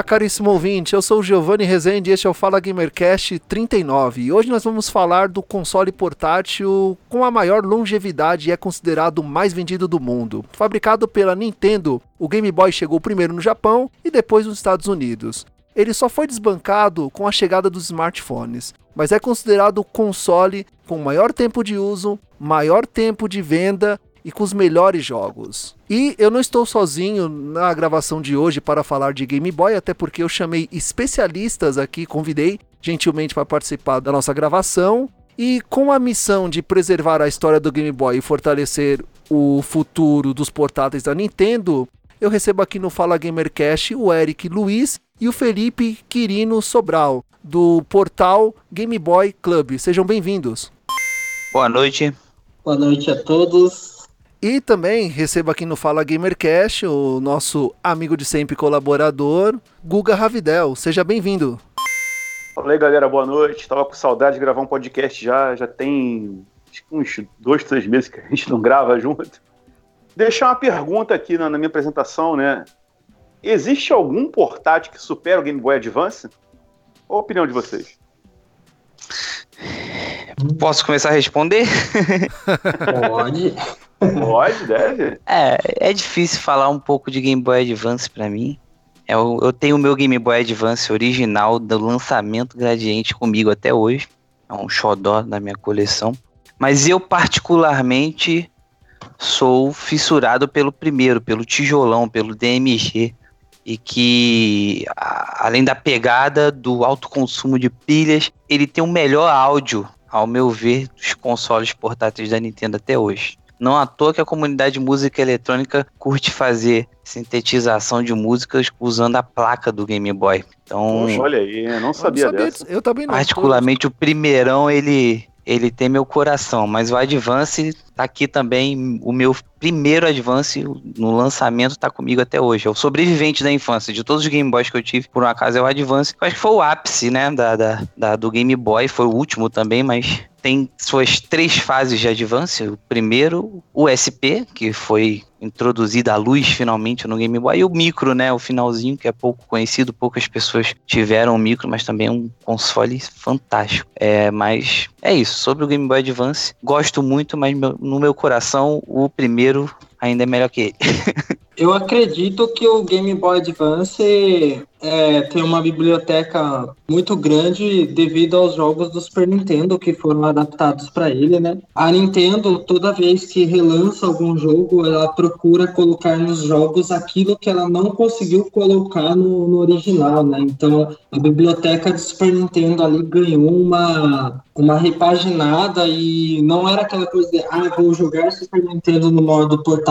Olá, caríssimo ouvinte, eu sou o Giovanni Rezende e este é o Fala Gamercast 39. E hoje nós vamos falar do console portátil com a maior longevidade e é considerado o mais vendido do mundo. Fabricado pela Nintendo, o Game Boy chegou primeiro no Japão e depois nos Estados Unidos. Ele só foi desbancado com a chegada dos smartphones, mas é considerado o console com maior tempo de uso, maior tempo de venda e com os melhores jogos. E eu não estou sozinho na gravação de hoje para falar de Game Boy, até porque eu chamei especialistas aqui, convidei gentilmente para participar da nossa gravação. E com a missão de preservar a história do Game Boy e fortalecer o futuro dos portáteis da Nintendo, eu recebo aqui no Fala Gamercast o Eric Luiz e o Felipe Quirino Sobral, do portal Game Boy Club. Sejam bem-vindos. Boa noite. Boa noite a todos. E também recebo aqui no Fala Gamercast o nosso amigo de sempre colaborador, Guga Ravidel. Seja bem-vindo. Fala aí, galera, boa noite. Tava com saudade de gravar um podcast já, já tem uns dois, três meses que a gente não grava junto. Deixar uma pergunta aqui na, na minha apresentação, né? Existe algum portátil que supera o Game Boy Advance? Qual a opinião de vocês? Posso começar a responder? Pode. Pode, deve. É, é difícil falar um pouco de Game Boy Advance para mim. Eu, eu tenho o meu Game Boy Advance original do lançamento Gradiente comigo até hoje. É um xodó da minha coleção. Mas eu, particularmente, sou fissurado pelo primeiro, pelo tijolão, pelo DMG. E que, além da pegada do alto consumo de pilhas, ele tem o melhor áudio, ao meu ver, dos consoles portáteis da Nintendo até hoje. Não à toa que a comunidade de música eletrônica curte fazer sintetização de músicas usando a placa do Game Boy. Então, Poxa, olha aí, eu não sabia, eu não sabia dessa. Eu também não. particularmente o primeirão, ele ele tem meu coração, mas o Advance tá aqui também, o meu primeiro Advance no lançamento tá comigo até hoje. É o sobrevivente da infância, de todos os Game Boys que eu tive, por um acaso é o Advance. Eu acho que foi o ápice, né, da, da, da- do Game Boy, foi o último também, mas tem suas três fases de Advance. O primeiro, o SP, que foi introduzida a luz finalmente no Game Boy, e o micro, né, o finalzinho, que é pouco conhecido, poucas pessoas tiveram o micro, mas também é um console fantástico. É, mas é isso, sobre o Game Boy Advance, gosto muito, mas meu- no meu coração, o primeiro ainda é melhor que ele. Eu acredito que o Game Boy Advance é, tem uma biblioteca muito grande devido aos jogos do Super Nintendo que foram adaptados para ele, né? A Nintendo, toda vez que relança algum jogo, ela procura colocar nos jogos aquilo que ela não conseguiu colocar no, no original, né? Então, a biblioteca do Super Nintendo ali ganhou uma, uma repaginada e não era aquela coisa de, ah, vou jogar Super Nintendo no modo portátil.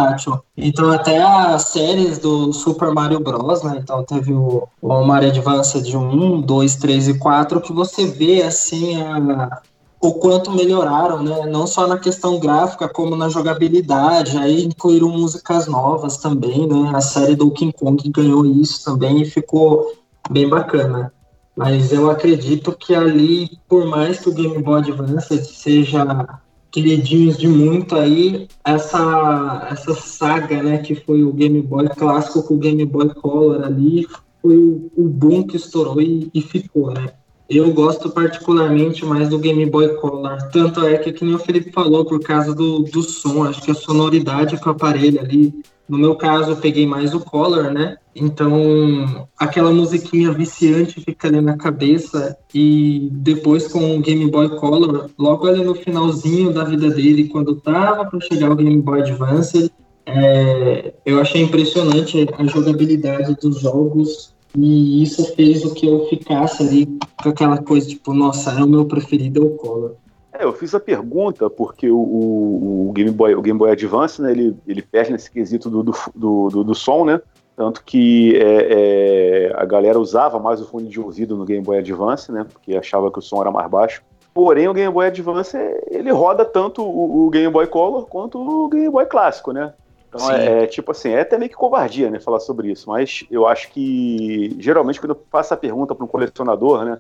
Então, até as séries do Super Mario Bros, né? Então, teve o, o Mario Advance de 1, 2, 3 e 4, que você vê, assim, a, o quanto melhoraram, né? Não só na questão gráfica, como na jogabilidade. Aí incluíram músicas novas também, né? A série do King Kong ganhou isso também e ficou bem bacana. Mas eu acredito que ali, por mais que o Game Boy Advance seja queridinhos de muito aí, essa, essa saga, né, que foi o Game Boy clássico com o Game Boy Color ali, foi o, o boom que estourou e, e ficou, né? Eu gosto particularmente mais do Game Boy Color. Tanto é que, que nem o Felipe falou, por causa do, do som, acho que a sonoridade que o aparelho ali. No meu caso, eu peguei mais o Color, né? Então, aquela musiquinha viciante fica ali na cabeça. E depois com o Game Boy Color, logo ali no finalzinho da vida dele, quando tava para chegar o Game Boy Advance, é, eu achei impressionante a jogabilidade dos jogos e isso fez o que eu ficasse ali com aquela coisa, tipo, nossa, é o meu preferido, é o Color. É, eu fiz a pergunta porque o, o- o Game Boy, o Game Boy Advance, né, ele, ele perde nesse quesito do, do, do, do- som, né? Tanto que é, é, a galera usava mais o fone de ouvido no Game Boy Advance, né? Porque achava que o som era mais baixo. Porém, o Game Boy Advance ele roda tanto o, o Game Boy Color quanto o Game Boy clássico, né? Então é, é, tipo assim, é até meio que covardia, né, falar sobre isso. Mas eu acho que geralmente quando eu faço a pergunta para um colecionador, né,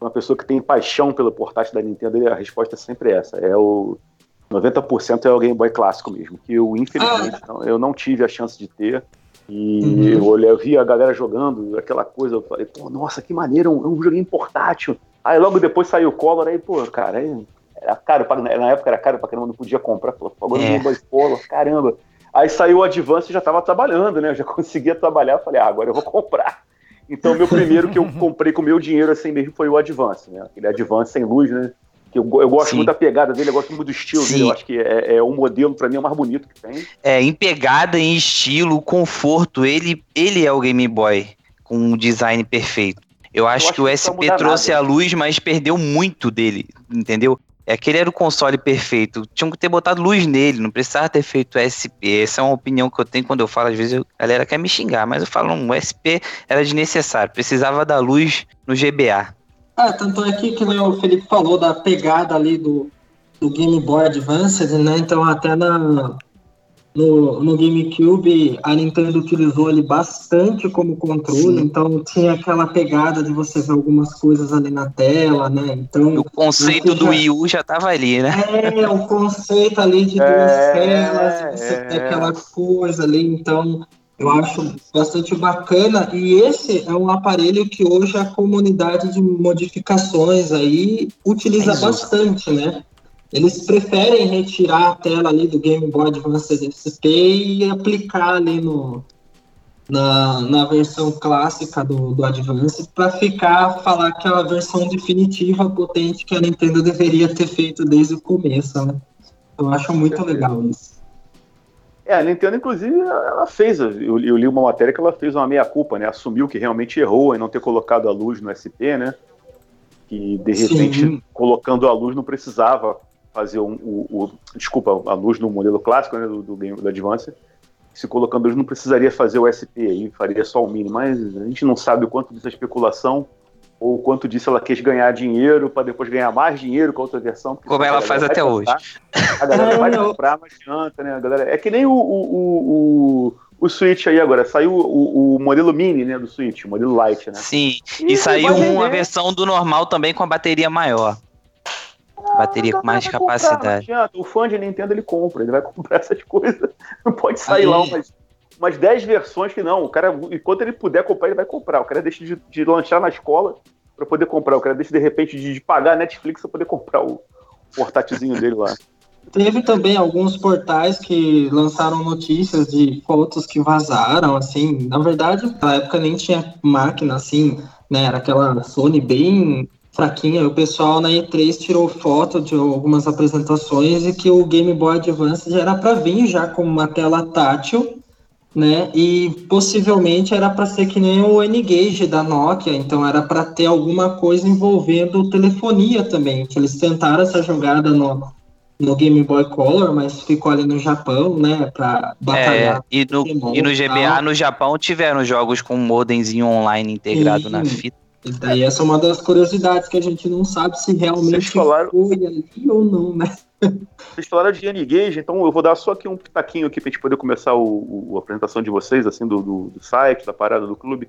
uma pessoa que tem paixão pelo portátil da Nintendo, a resposta é sempre essa. É o 90% é o Game Boy clássico mesmo, que eu infelizmente ah. não, eu não tive a chance de ter. E uhum. eu, olhei, eu vi a galera jogando aquela coisa, eu falei, pô, nossa, que maneiro, um, um joguinho portátil. Aí logo depois saiu o Color, aí, pô, cara, aí, era caro, na época era caro pra caramba, não podia comprar. Falou, agora é. Game Boy Color, caramba. Aí saiu o Advance e já tava trabalhando, né? Eu já conseguia trabalhar, falei, ah, agora eu vou comprar. Então, meu primeiro que eu comprei com meu dinheiro assim mesmo foi o Advance, né? Aquele Advance sem luz, né? Que eu, eu gosto Sim. muito da pegada dele, eu gosto muito do estilo Sim. dele. Eu acho que é, é um modelo, para mim, é o mais bonito que tem. É, em pegada, em estilo, conforto, ele, ele é o Game Boy com um design perfeito. Eu acho, eu acho que, que o SP trouxe nada. a luz, mas perdeu muito dele, entendeu? É aquele era o console perfeito. Tinham que ter botado luz nele, não precisava ter feito SP. Essa é uma opinião que eu tenho quando eu falo. Às vezes a galera quer me xingar, mas eu falo, um SP era desnecessário. Precisava da luz no GBA. Ah, tanto é que, que o Felipe falou da pegada ali do, do Game Boy Advance, né? Então até na, no, no GameCube a Nintendo utilizou ele bastante como controle, Sim. então tinha aquela pegada de você ver algumas coisas ali na tela, né? Então o conceito do já... Wii U já tava ali, né? É, o conceito ali de duas é, telas, você é, aquela coisa ali, então eu acho bastante bacana e esse é um aparelho que hoje a comunidade de modificações aí utiliza é bastante, né? Eles preferem retirar a tela ali do Game Boy Advance SP e aplicar ali no, na, na versão clássica do, do Advance para ficar falar que é a versão definitiva potente que a Nintendo deveria ter feito desde o começo, né? Eu acho muito legal isso. É, a Nintendo, inclusive, ela fez, eu, eu li uma matéria que ela fez uma meia-culpa, né? Assumiu que realmente errou em não ter colocado a luz no SP, né? Que, de repente, Sim. colocando a luz não precisava fazer um, o, o, desculpa, a luz no modelo clássico né, do, do, game, do Advance, se colocando luz não precisaria fazer o SP aí, faria só o mini, mas a gente não sabe o quanto disso é especulação ou o quanto disso ela quis ganhar dinheiro para depois ganhar mais dinheiro com a outra versão. Como ela faz até comprar, hoje. A galera vai comprar, mas adianta, né? A galera, é que nem o, o, o, o Switch aí agora, saiu o, o, modelo mini, né, do Switch, o modelo Lite, né? Sim, e, e saiu uma versão do normal também com a bateria maior bateria com mais capacidade. Comprar, o fã de Nintendo ele compra, ele vai comprar essas coisas. Não pode sair Aí. lá umas, umas 10 versões que não. O cara, enquanto ele puder comprar, ele vai comprar. O cara deixa de, de lanchar na escola para poder comprar. O cara deixa de repente de, de pagar a Netflix para poder comprar o portátilzinho dele lá. Teve também alguns portais que lançaram notícias de fotos que vazaram, assim. Na verdade, na época nem tinha máquina, assim, né? Era aquela Sony bem fraquinha. O pessoal na E3 tirou foto de algumas apresentações e que o Game Boy Advance já era para vir já com uma tela tátil, né? E possivelmente era para ser que nem o N-Gage da Nokia, então era para ter alguma coisa envolvendo telefonia também. Que eles tentaram essa jogada no, no Game Boy Color, mas ficou ali no Japão, né, pra batalhar. É, e, no, e no GBA no Japão tiveram jogos com modemzinho online integrado na fita. E daí essa é uma das curiosidades que a gente não sabe se realmente falaram... foi ali ou não, né? Vocês falaram de N-Gage, então eu vou dar só aqui um pitaquinho aqui pra gente poder começar o, o a apresentação de vocês, assim, do, do, do, site, da parada do clube.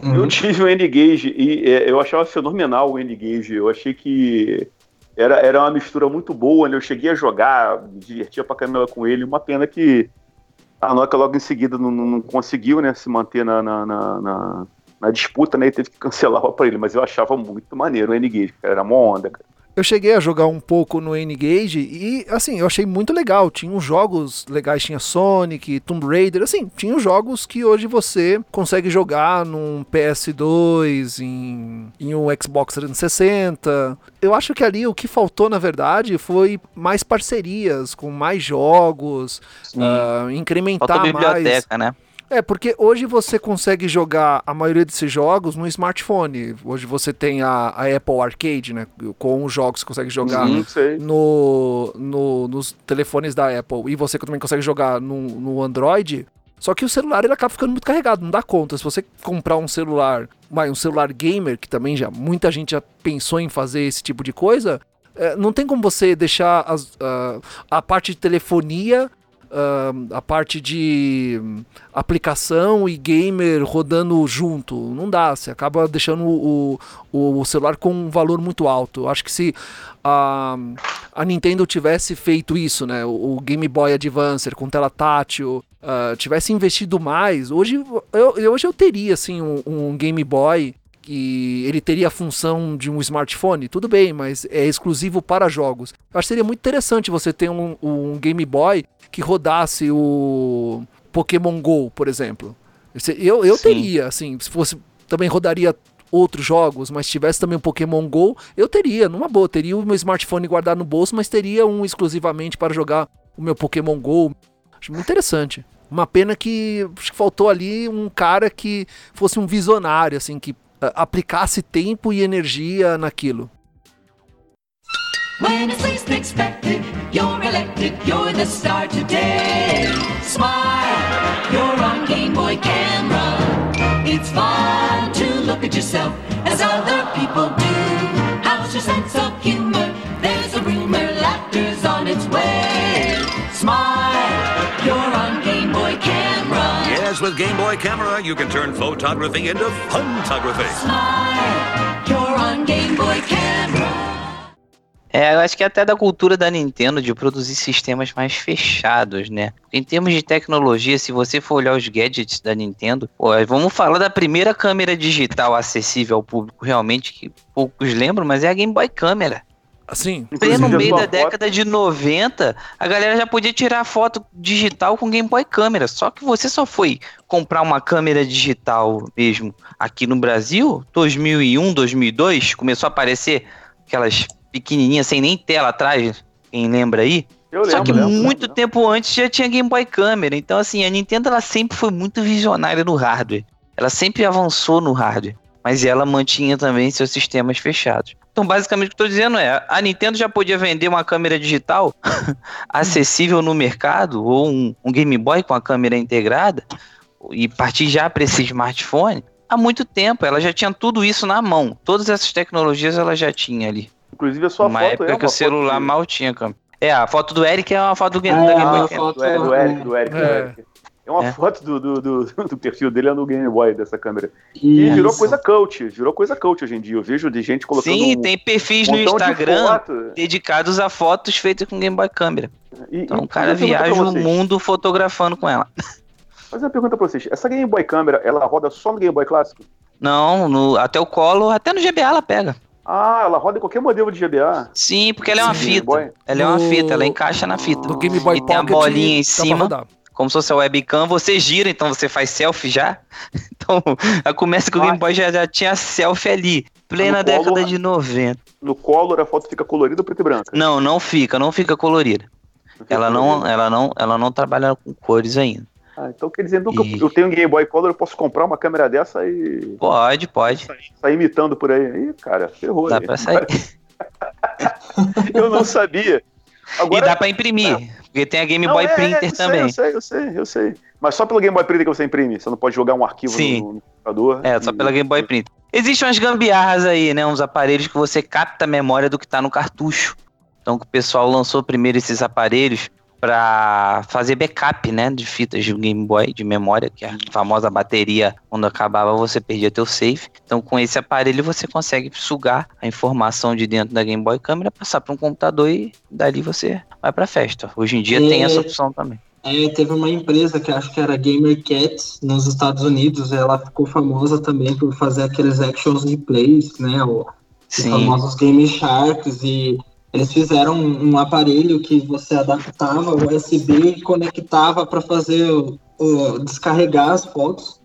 Uhum. Eu tive o N-Gage e é, eu achava fenomenal o N-Gage. Eu achei que era, era uma mistura muito boa, né? Eu cheguei a jogar, me divertia pra caramba com ele. Uma pena que a Nokia logo em seguida não, não conseguiu, né, se manter na, na, na na disputa, né, e teve que cancelar o aparelho, mas eu achava muito maneiro o N-Gage, era uma onda, cara. Eu cheguei a jogar um pouco no N-Gage e, assim, eu achei muito legal. Tinha uns jogos legais, tinha Sonic, Tomb Raider, assim, tinha jogos que hoje você consegue jogar num PS2, em, em um Xbox 360. Eu acho que ali o que faltou, na verdade, foi mais parcerias com mais jogos, uh, incrementar biblioteca, mais. né? É, porque hoje você consegue jogar a maioria desses jogos no smartphone. Hoje você tem a, a Apple Arcade, né? Com os jogos que você consegue jogar uhum, no, no, nos telefones da Apple. E você também consegue jogar no, no Android. Só que o celular ele acaba ficando muito carregado, não dá conta. Se você comprar um celular, um celular gamer, que também já muita gente já pensou em fazer esse tipo de coisa, é, não tem como você deixar as, a parte de telefonia uh, a parte de aplicação e gamer rodando junto. Não dá, você acaba deixando o, o, celular com um valor muito alto. Eu acho que se a, a Nintendo tivesse feito isso, né, o, o Game Boy Advance com tela tátil, uh, tivesse investido mais, hoje eu, hoje eu teria assim, um, um Game Boy que ele teria a função de um smartphone, tudo bem, mas é exclusivo para jogos. Eu acho que seria muito interessante você ter um, um Game Boy que rodasse o Pokémon Go, por exemplo. Eu, eu teria, assim, se fosse. Também rodaria outros jogos, mas tivesse também um Pokémon Go, eu teria, numa boa. Teria o meu smartphone guardado no bolso, mas teria um exclusivamente para jogar o meu Pokémon Go. Acho muito interessante. Uma pena que acho que faltou ali um cara que fosse um visionário, assim, que aplicasse tempo e energia naquilo. When it's least expected, you're elected, you're the star today. Smile, you're on Game Boy camera. It's fun to look at yourself as other people do. How's your sense of humor? There's a rumor, laughter's on its way. Smile, with Game Boy camera, you can turn photography into photography. Smile, you're on Game Boy camera. É, eu acho que é até da cultura da Nintendo de produzir sistemas mais fechados, né? Em termos de tecnologia, se você for olhar os gadgets da Nintendo, pô, vamos falar da primeira câmera digital acessível ao público, realmente, que poucos lembram, mas é a Game Boy Câmera. Assim, no meio da década de 90, a galera já podia tirar foto digital com Game Boy Câmera. Só que você só foi comprar uma câmera digital mesmo aqui no Brasil, 2001, 2002, começou a aparecer aquelas pequenininha, sem nem tela atrás, quem lembra aí? Eu Só que lembro, muito lembro. tempo antes já tinha Game Boy Câmera. Então, assim, a Nintendo ela sempre foi muito visionária no hardware. Ela sempre avançou no hardware. Mas ela mantinha também seus sistemas fechados. Então, basicamente, o que eu estou dizendo é: a Nintendo já podia vender uma câmera digital acessível no mercado, ou um, um Game Boy com a câmera integrada, e partir já para esse smartphone há muito tempo. Ela já tinha tudo isso na mão. Todas essas tecnologias ela já tinha ali. Inclusive a sua uma foto época é que o celular de... mal tinha câmera. É, a foto do Eric é uma foto do, é, do Game Boy. Foto do, Eric, do Eric, do Eric. É. É uma é. foto do, do, do, do, perfil dele é no Game Boy dessa câmera. E Isso. virou coisa cult, virou coisa cult hoje em dia. Eu vejo de gente colocando. Sim, tem perfis um no Instagram de dedicados a fotos feitas com Game Boy câmera. E, então o cara viaja o mundo fotografando com ela. Mas uma pergunta pra vocês: essa Game Boy câmera, ela roda só no Game Boy clássico? Não, no, até o colo, até no GBA ela pega. Ah, ela roda em qualquer modelo de GBA? Sim, porque ela é uma Sim, fita. Ela é uma fita, ela encaixa na fita. Do Game Boy e tem a bolinha em cima. Como se fosse a webcam, você gira, então você faz selfie já. Então, começa que o Game Boy já, já tinha selfie ali. Plena no década de 90. No Color a foto fica colorida ou preto e branca? Não, não fica, não fica colorida. Não fica ela, colorida. não, ela, não, ela não trabalha com cores ainda. Ah, então quer dizer, então e... eu, eu tenho um Game Boy Color, eu posso comprar uma câmera dessa e. Pode, pode. Sair, sair imitando por aí. Ih, cara, ferrou. Dá aí. pra sair. eu não sabia. Agora, e dá pra imprimir, é. porque tem a Game não, Boy é, Printer eu também. Sei, eu sei, eu sei, eu sei. Mas só pelo Game Boy Printer que você imprime, você não pode jogar um arquivo Sim. no, no computador. É, só pela Game Boy Printer. Existem umas gambiarras aí, né? Uns aparelhos que você capta a memória do que tá no cartucho. Então, o pessoal lançou primeiro esses aparelhos para fazer backup, né, de fitas de Game Boy, de memória, que é a famosa bateria, quando acabava você perdia teu save. Então com esse aparelho você consegue sugar a informação de dentro da Game Boy câmera, passar para um computador e dali você vai para festa. Hoje em dia é, tem essa opção também. É, teve uma empresa que acho que era Gamer Cat nos Estados Unidos, ela ficou famosa também por fazer aqueles actions replays, né, os famosos Game Sharks e eles fizeram um, aparelho que você adaptava o USB e conectava para fazer o, o, descarregar as fotos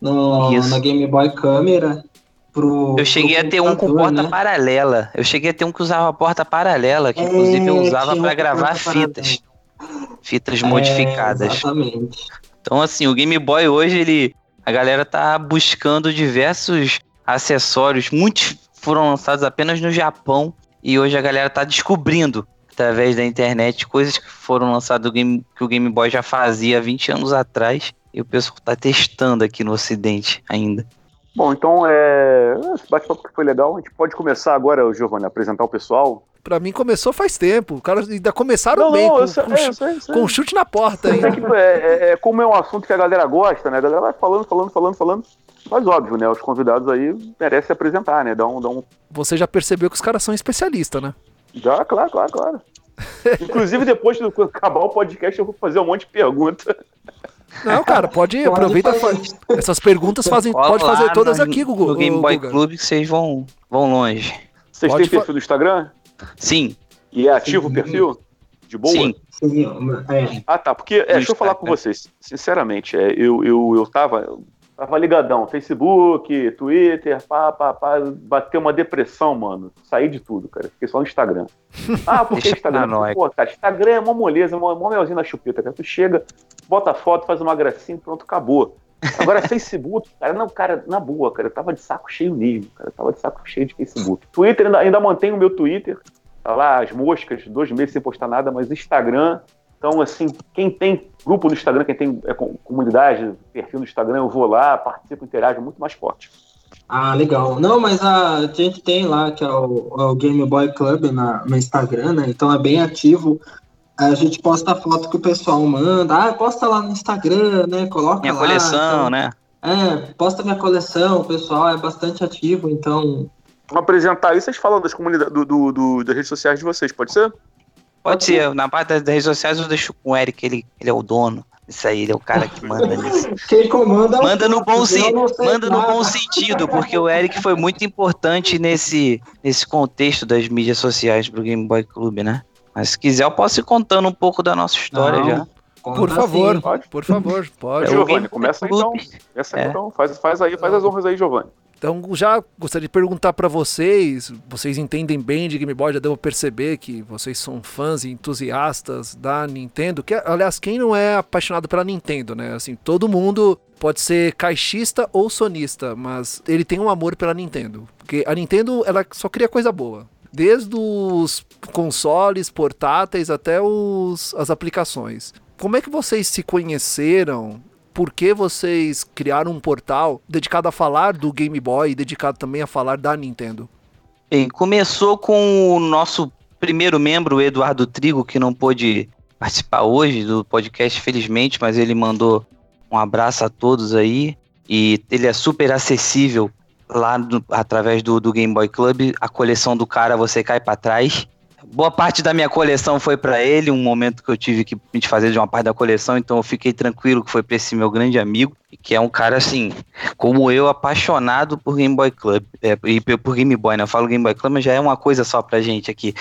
no, na Game Boy Câmera. Pro, eu cheguei a ter um com porta né? paralela. Eu cheguei a ter um que usava porta paralela, que é, inclusive eu usava para gravar fitas. Fitas modificadas. É, exatamente. Então, assim, o Game Boy hoje, ele. A galera tá buscando diversos acessórios. Muitos foram lançados apenas no Japão e hoje a galera tá descobrindo através da internet coisas que foram lançadas do game, que o Game Boy já fazia 20 anos atrás E o pessoal tá testando aqui no Ocidente ainda. Bom, então, é... esse bate-papo que foi legal. A gente pode começar agora, Giovanni, a apresentar o pessoal. Pra mim começou faz tempo. O cara ainda começaram Não, bem, não, com, sei, com é, sei, sei. com chute na porta, hein? É, que, é, é- é como é um assunto que a galera gosta, né? A galera vai falando, falando, falando, falando. Mas óbvio, né? Os convidados aí merecem se apresentar, né? Dá um, dá um... Você já percebeu que os caras são especialistas, né? Já, claro, claro, claro. Inclusive, depois de acabar o podcast, eu vou fazer um monte de perguntas. Não, cara, pode ir, aproveita. Essas perguntas fazem, pode fazer todas no- aqui, Gugu. No Game Boy Guga. Club que vocês vão, vão longe. Vocês Pode têm perfil no Instagram? Sim, E é ativo o Sim. perfil? De boa? sim. Sim, é. Ah, tá. Porque, é, deixa eu falar com vocês. Sinceramente, é, eu, eu, eu tava, tava ligadão. Facebook, Twitter, pá, pá, pá. Bateu uma depressão, mano. Saí de tudo, cara. Fiquei só no Instagram. Ah, por que Instagram? paranoico. Pô, cara, Instagram é uma moleza, uma, uma melzinha na chupeta, cara. Tu chega, bota foto, faz uma gracinha e pronto, acabou. Agora, Facebook, cara, não, cara, na boa, cara, eu tava de saco cheio mesmo, cara, eu tava de saco cheio de Facebook. Twitter, ainda, ainda mantenho o meu Twitter, tá lá, as moscas, dois meses sem postar nada, mas Instagram, então, assim, quem tem grupo no Instagram, quem tem é, com- comunidade, perfil no Instagram, eu vou lá, participo, interajo, muito mais forte. Ah, legal. Não, mas a gente tem lá, que é o, é o Game Boy Club na, no Instagram, né? Então é bem ativo. A gente posta a foto que o pessoal manda. Ah, posta lá no Instagram, né? Coloca Minha lá. coleção, então- né? É, posta minha coleção, o pessoal é bastante ativo, então. Vamos apresentar aí, vocês falam das comunidades, do, do- do- das redes sociais de vocês, pode ser? Pode ser. Na parte das redes sociais eu deixo com o Eric, ele, ele é o dono. Isso aí, ele é o cara que manda nisso. Quem comanda é Manda no bom, sei manda no nada. bom sentido, porque o Eric foi muito importante nesse, nesse contexto das mídias sociais pro Game Boy Club, né? Mas se quiser, eu posso ir contando um pouco da nossa história Não, já. conta Por favor, sim. Pode. por favor, pode. É Giovanni, começa então. Começa aí, É. então. Faz, faz aí, faz as honras aí, Giovanni. Então, já gostaria de perguntar pra vocês, vocês entendem bem de Game Boy, já devo perceber que vocês são fãs e entusiastas da Nintendo, que aliás, quem não é apaixonado pela Nintendo, né? Assim, todo mundo pode ser caixista ou sonista, mas ele tem um amor pela Nintendo, porque a Nintendo, ela só cria coisa boa. Desde os consoles portáteis até os, as aplicações. Como é que vocês se conheceram? Por que vocês criaram um portal dedicado a falar do Game Boy e dedicado também a falar da Nintendo? Bem, começou com o nosso primeiro membro, o Eduardo Trigo, que não pôde participar hoje do podcast, felizmente, mas ele mandou um abraço a todos aí. E ele é super acessível lá através do, do Game Boy Club. A coleção do cara você cai pra trás. Boa parte da minha coleção foi pra ele, um momento que eu tive que me desfazer de uma parte da coleção, então eu fiquei tranquilo que foi pra esse meu grande amigo, que é um cara assim, como eu, apaixonado por Game Boy Club, é, e por Game Boy, né? Eu falo Game Boy Club, mas já é uma coisa só pra gente aqui.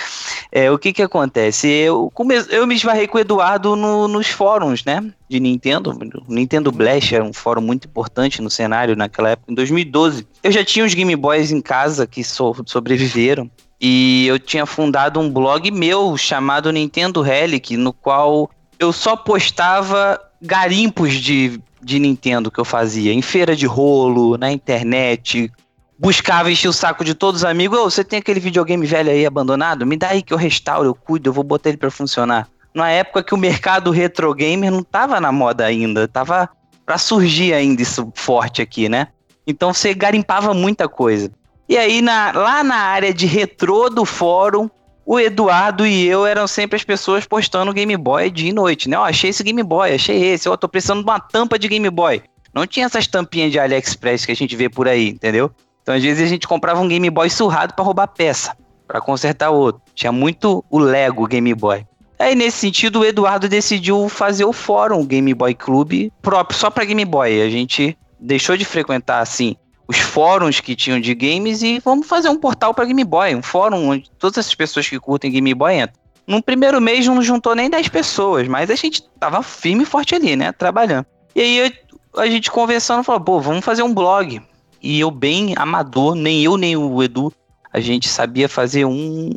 É, o que que acontece? Eu, come... eu me esbarrei com o Eduardo no- nos fóruns, né? De Nintendo. O Nintendo Blast era um fórum muito importante no cenário naquela época, em 2012. Eu já tinha os Game Boys em casa que so- sobreviveram. E eu tinha fundado um blog meu chamado Nintendo Relic, no qual eu só postava garimpos de, de Nintendo que eu fazia, em feira de rolo, na internet. Buscava encher o saco de todos os amigos. Ô, você tem aquele videogame velho aí abandonado? Me dá aí que eu restauro, eu cuido, eu vou botar ele pra funcionar. Na época que o mercado retro gamer não tava na moda ainda, tava pra surgir ainda isso forte aqui, né? Então você garimpava muita coisa. E aí, na- lá na área de retrô do fórum, o Eduardo e eu eram sempre as pessoas postando Game Boy dia e noite, né? Ó, achei esse Game Boy, achei esse, ó, tô precisando de uma tampa de Game Boy. Não tinha essas tampinhas de AliExpress que a gente vê por aí, entendeu? Então, às vezes, a gente comprava um Game Boy surrado pra roubar peça, pra consertar outro. Tinha muito o Lego Game Boy. Aí, nesse sentido, o Eduardo decidiu fazer o fórum Game Boy Club próprio, só pra Game Boy. A gente deixou de frequentar, assim, os fóruns que tinham de games e vamos fazer um portal para Game Boy, um fórum onde todas essas pessoas que curtem Game Boy entram. No primeiro mês não juntou nem 10 pessoas, mas a gente tava firme e forte ali, né, trabalhando. E aí a gente conversando falou, pô, vamos fazer um blog. E eu bem amador, nem eu nem o Edu, a gente sabia fazer um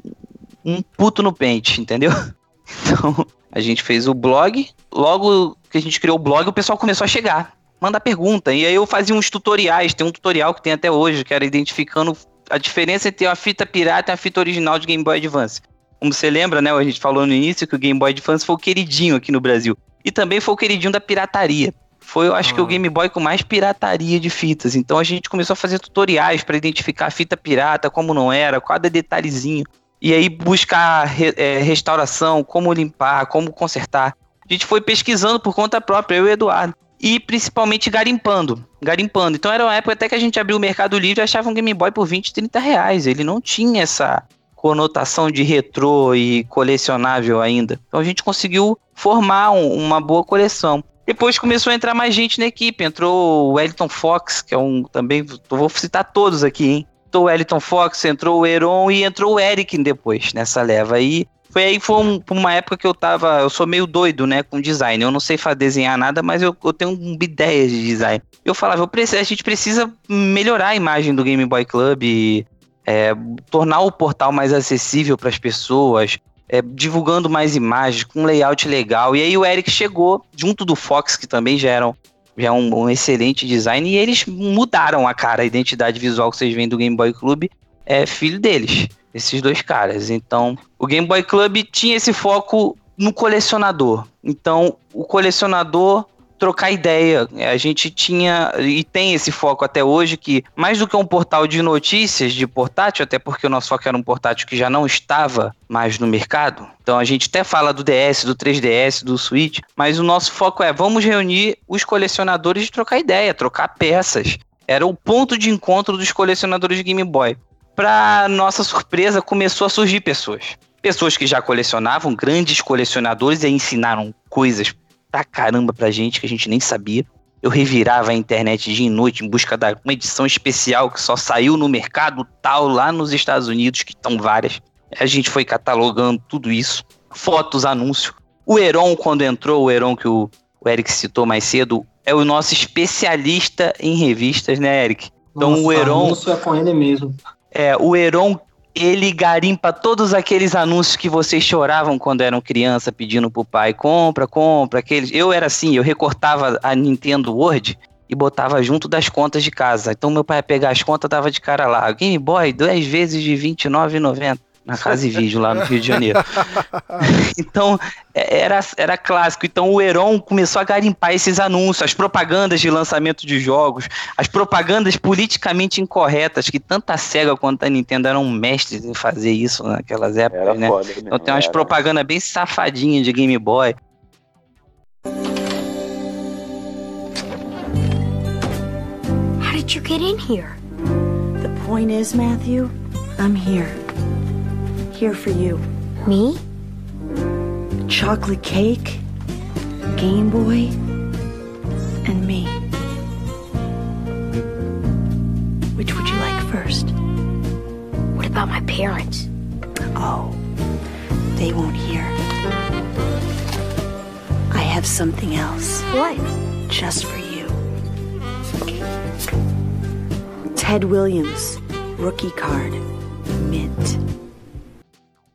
um puto no pente, entendeu? Então, a gente fez o blog, logo que a gente criou o blog, o pessoal começou a chegar manda pergunta. E aí eu fazia uns tutoriais, tem um tutorial que tem até hoje, que era identificando a diferença entre uma fita pirata e uma fita original de Game Boy Advance. Como você lembra, né? A gente falou no início que o Game Boy Advance foi o queridinho aqui no Brasil. E também foi o queridinho da pirataria. Foi, eu acho que o Ah. Game Boy com mais pirataria de fitas. Então a gente começou a fazer tutoriais para identificar a fita pirata, como não era, cada detalhezinho. E aí buscar re- é, restauração, como limpar, como consertar. A gente foi pesquisando por conta própria, eu e o Eduardo. E principalmente garimpando. Garimpando. Então era uma época até que a gente abriu o Mercado Livre e achava um Game Boy por 20, 30 reais. Ele não tinha essa conotação de retrô e colecionável ainda. Então a gente conseguiu formar um- uma boa coleção. Depois começou a entrar mais gente na equipe. Entrou o Wellington Fox, que é um também. Vou citar todos aqui, hein? Entrou o Wellington Fox, entrou o Heron e entrou o Eric depois nessa leva. aí foi aí foi um- uma época que eu tava. Eu sou meio doido, né, com design. Eu não sei desenhar nada, mas eu, eu tenho uma ideia de design. Eu falava, eu preciso, a gente precisa melhorar a imagem do Game Boy Club e é, tornar o portal mais acessível para as pessoas, é, divulgando mais imagens, com um layout legal. E aí o Eric chegou, junto do Fox, que também já já é um, um excelente design, e eles mudaram a cara, a identidade visual que vocês veem do Game Boy Club é filho deles, esses dois caras. Então, o Game Boy Club tinha esse foco no colecionador. Então, o colecionador trocar ideia. A gente tinha e tem esse foco até hoje que mais do que um portal de notícias de portátil, até porque o nosso foco era um portátil que já não estava mais no mercado. Então a gente até fala do DS, do 3DS, do Switch, mas o nosso foco é vamos reunir os colecionadores e trocar ideia, trocar peças. Era o ponto de encontro dos colecionadores de Game Boy. Para nossa surpresa, começou a surgir pessoas. Pessoas que já colecionavam, grandes colecionadores, e ensinaram coisas pra caramba pra gente que a gente nem sabia. Eu revirava a internet dia e noite em busca de uma edição especial que só saiu no mercado tal lá nos Estados Unidos, que estão várias. A gente foi catalogando tudo isso. Fotos, anúncio. O Heron, quando entrou, o Heron que o, o Eric citou mais cedo, é o nosso especialista em revistas, né, Eric? Então Nossa, o Heron. é com ele mesmo. É, o Heron, ele garimpa todos aqueles anúncios que vocês choravam quando eram criança, pedindo pro pai, compra, compra, aqueles. Eu era assim, eu recortava a Nintendo Word e botava junto das contas de casa. Então meu pai ia pegar as contas, dava de cara lá, Game Boy, 10 vezes de R$29,90. Na Casa e Vídeo, lá no Rio de Janeiro. então, é- era, era clássico. Então, o Heron começou a garimpar esses anúncios, as propagandas de lançamento de jogos, as propagandas politicamente incorretas, que tanto a SEGA quanto a Nintendo eram mestres em fazer isso naquelas épocas, Era né? foda. Então, tem umas propagandas bem safadinhas de Game Boy. How did you get in here? The point is, Matthew, I'm here. Here for you. Me? Chocolate cake, Game Boy, and me. Which would you like first? What about my parents? Oh, they won't hear. I have something else What? just for you. Ted Williams, rookie card, mint.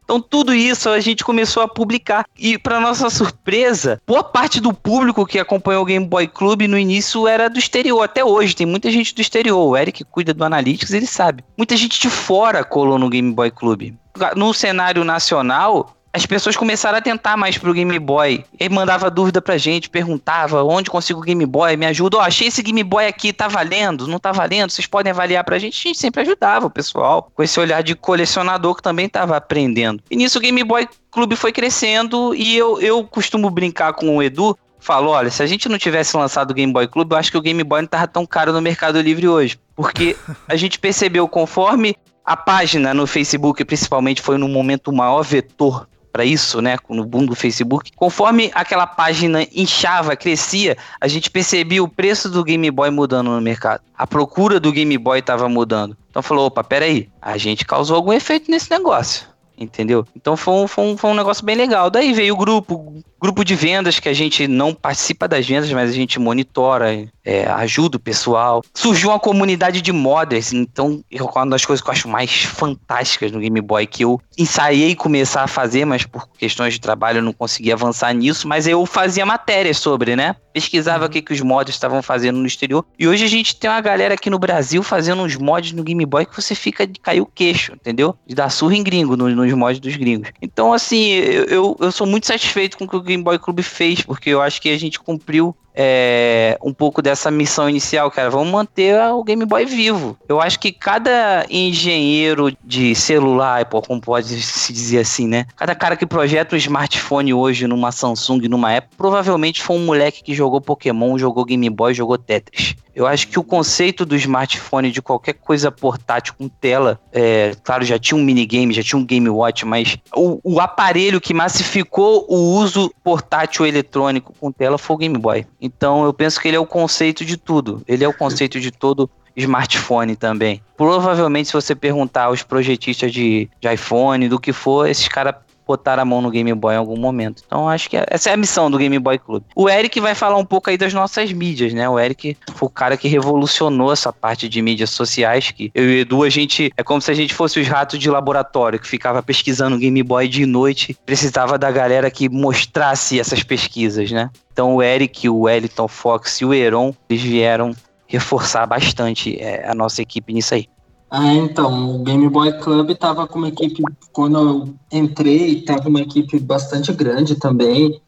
Então, tudo isso a gente começou a publicar. E, para nossa surpresa, boa parte do público que acompanhou o Game Boy Club no início era do exterior. Até hoje, tem muita gente do exterior. O Eric cuida do Analytics, ele sabe. Muita gente de fora colou no Game Boy Club. No cenário nacional, as pessoas começaram a tentar mais pro Game Boy. Ele mandava dúvida pra gente, perguntava onde consigo o Game Boy, me ajuda. Ó, achei esse Game Boy aqui, tá valendo? Não tá valendo? Vocês podem avaliar pra gente? A gente sempre ajudava o pessoal, com esse olhar de colecionador que também tava aprendendo. E nisso o Game Boy Clube foi crescendo e eu, eu costumo brincar com o Edu. Falo, olha, se a gente não tivesse lançado o Game Boy Clube, eu acho que o Game Boy não tava tão caro no Mercado Livre hoje. Porque a gente percebeu conforme a página no Facebook, principalmente, foi no momento o maior vetor para isso, né, no boom do Facebook. Conforme aquela página inchava, crescia, a gente percebia o preço do Game Boy mudando no mercado. A procura do Game Boy estava mudando. Então falou, opa, peraí, a gente causou algum efeito nesse negócio. Entendeu? Então foi um, foi, um, foi um negócio bem legal. Daí veio o grupo, grupo de vendas, que a gente não participa das vendas, mas a gente monitora, é, ajuda o pessoal. Surgiu uma comunidade de modders, então uma das coisas que eu acho mais fantásticas no Game Boy, que eu ensaiei começar a fazer, mas por questões de trabalho eu não consegui avançar nisso, mas eu fazia matérias sobre, né? Pesquisava o que, que os mods estavam fazendo no exterior. E hoje a gente tem uma galera aqui no Brasil fazendo uns mods no Game Boy que você fica de cair o queixo, entendeu? De dar surra em gringo, nos, nos mods dos gringos. Então, assim, eu, eu, eu sou muito satisfeito com o que o Game Boy Club fez, porque eu acho que a gente cumpriu é, um pouco dessa missão inicial, cara. Vamos manter o Game Boy vivo. Eu acho que cada engenheiro de celular, como pode se dizer assim, né? Cada cara que projeta um smartphone hoje numa Samsung, numa Apple, provavelmente foi um moleque que jogou Pokémon, jogou Game Boy, jogou Tetris. Eu acho que o conceito do smartphone, de qualquer coisa portátil com tela, é, claro, já tinha um minigame, já tinha um Game Watch, mas o, o aparelho que massificou o uso portátil eletrônico com tela foi o Game Boy. Então eu penso que ele é o conceito de tudo. Ele é o conceito de todo smartphone também. Provavelmente, se você perguntar aos projetistas de, de iPhone, do que for, esses caras botar a mão no Game Boy em algum momento. Então acho que essa é a missão do Game Boy Club. O Eric vai falar um pouco aí das nossas mídias, né? O Eric foi o cara que revolucionou essa parte de mídias sociais, que eu e o Edu, a gente, é como se a gente fosse os ratos de laboratório, que ficava pesquisando Game Boy de noite, precisava da galera que mostrasse essas pesquisas, né? Então o Eric, o Wellington Fox e o Heron, eles vieram reforçar bastante é, a nossa equipe nisso aí. Ah, então, o Game Boy Club estava com uma equipe, quando eu entrei, estava uma equipe bastante grande também.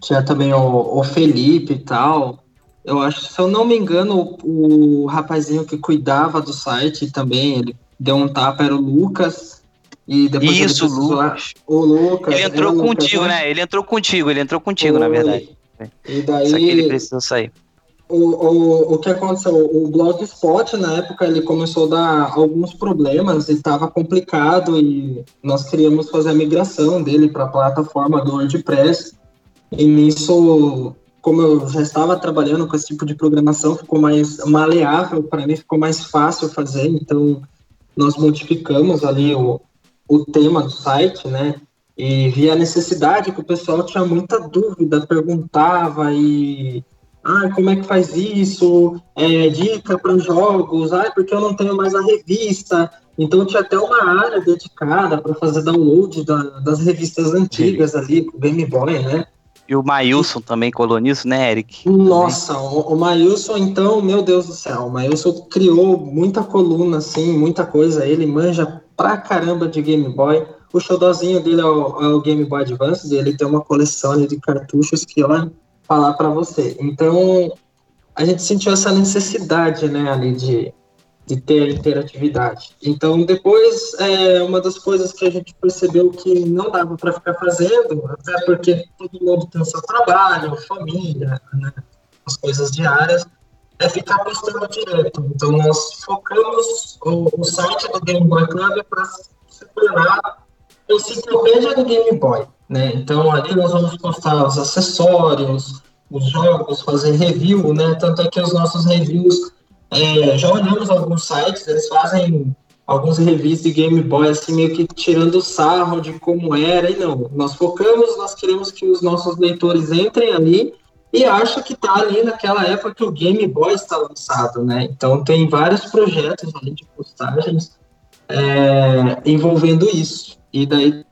Tinha também o, o, Felipe e tal. Eu acho, se eu não me engano, o, o rapazinho que cuidava do site também, ele deu um tapa, era o Lucas. E depois Isso, Lucas. O Lucas. Ele entrou contigo, Lucas, né? Ele entrou contigo, ele entrou contigo, na verdade. E daí. Só que ele precisou sair o, o, o que aconteceu? O Blogspot, na época, ele começou a dar alguns problemas estava complicado e nós queríamos fazer a migração dele para a plataforma do WordPress. E nisso, como eu já estava trabalhando com esse tipo de programação, ficou mais maleável para mim, ficou mais fácil fazer. Então, nós modificamos ali o, o tema do site, né? E vi a necessidade que o pessoal tinha muita dúvida, perguntava e ah, como é que faz isso? É, dica para jogos, ah, porque eu não tenho mais a revista. Então tinha até uma área dedicada para fazer download da, das revistas antigas ali, o Game Boy, né? E o Mailson também colou nisso, né, Eric? Nossa, o, o Mailson, então, meu Deus do céu, o Mailson criou muita coluna, assim, muita coisa. Ele manja pra caramba de Game Boy. O showzinho dele é o, é o Game Boy Advance, ele tem uma coleção de cartuchos que, olha, falar para você. Então, a gente sentiu essa necessidade, né, ali de, de ter interatividade. Então, depois, é, uma das coisas que a gente percebeu que não dava para ficar fazendo, até porque todo mundo tem o seu trabalho, família, né, as coisas diárias, é ficar postando direto. Então, nós focamos o, o site do Game Boy Club para se tornar enciclopédia do Game Boy. Né? Então, ali nós vamos postar os acessórios, os jogos, fazer review, né? Tanto é que os nossos reviews, é, já olhamos alguns sites, eles fazem alguns reviews de Game Boy, assim, meio que tirando sarro de como era, e não. Nós focamos, nós queremos que os nossos leitores entrem ali e acham que está ali naquela época que o Game Boy está lançado, né? Então tem vários projetos ali de postagens é, envolvendo isso. E daí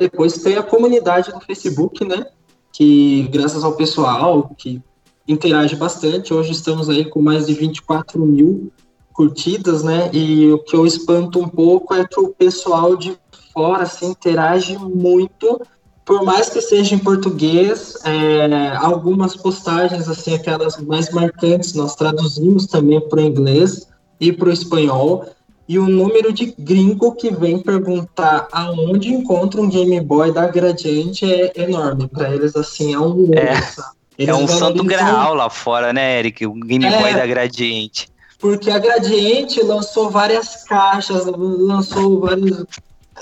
depois tem a comunidade do Facebook, né? Que graças ao pessoal que interage bastante, hoje estamos aí com mais de 24 mil curtidas, né? E o que eu espanto um pouco é que o pessoal de fora se assim, interage muito, por mais que seja em português, é, algumas postagens, assim, aquelas mais marcantes, nós traduzimos também para o inglês e para o espanhol e o número de gringo que vem perguntar aonde encontra um Game Boy da Gradiente é enorme. Para eles, assim, é um é, é um santo graal lá fora, né, Eric? O Game é, Boy da Gradiente. Porque a Gradiente lançou várias caixas, lançou vários,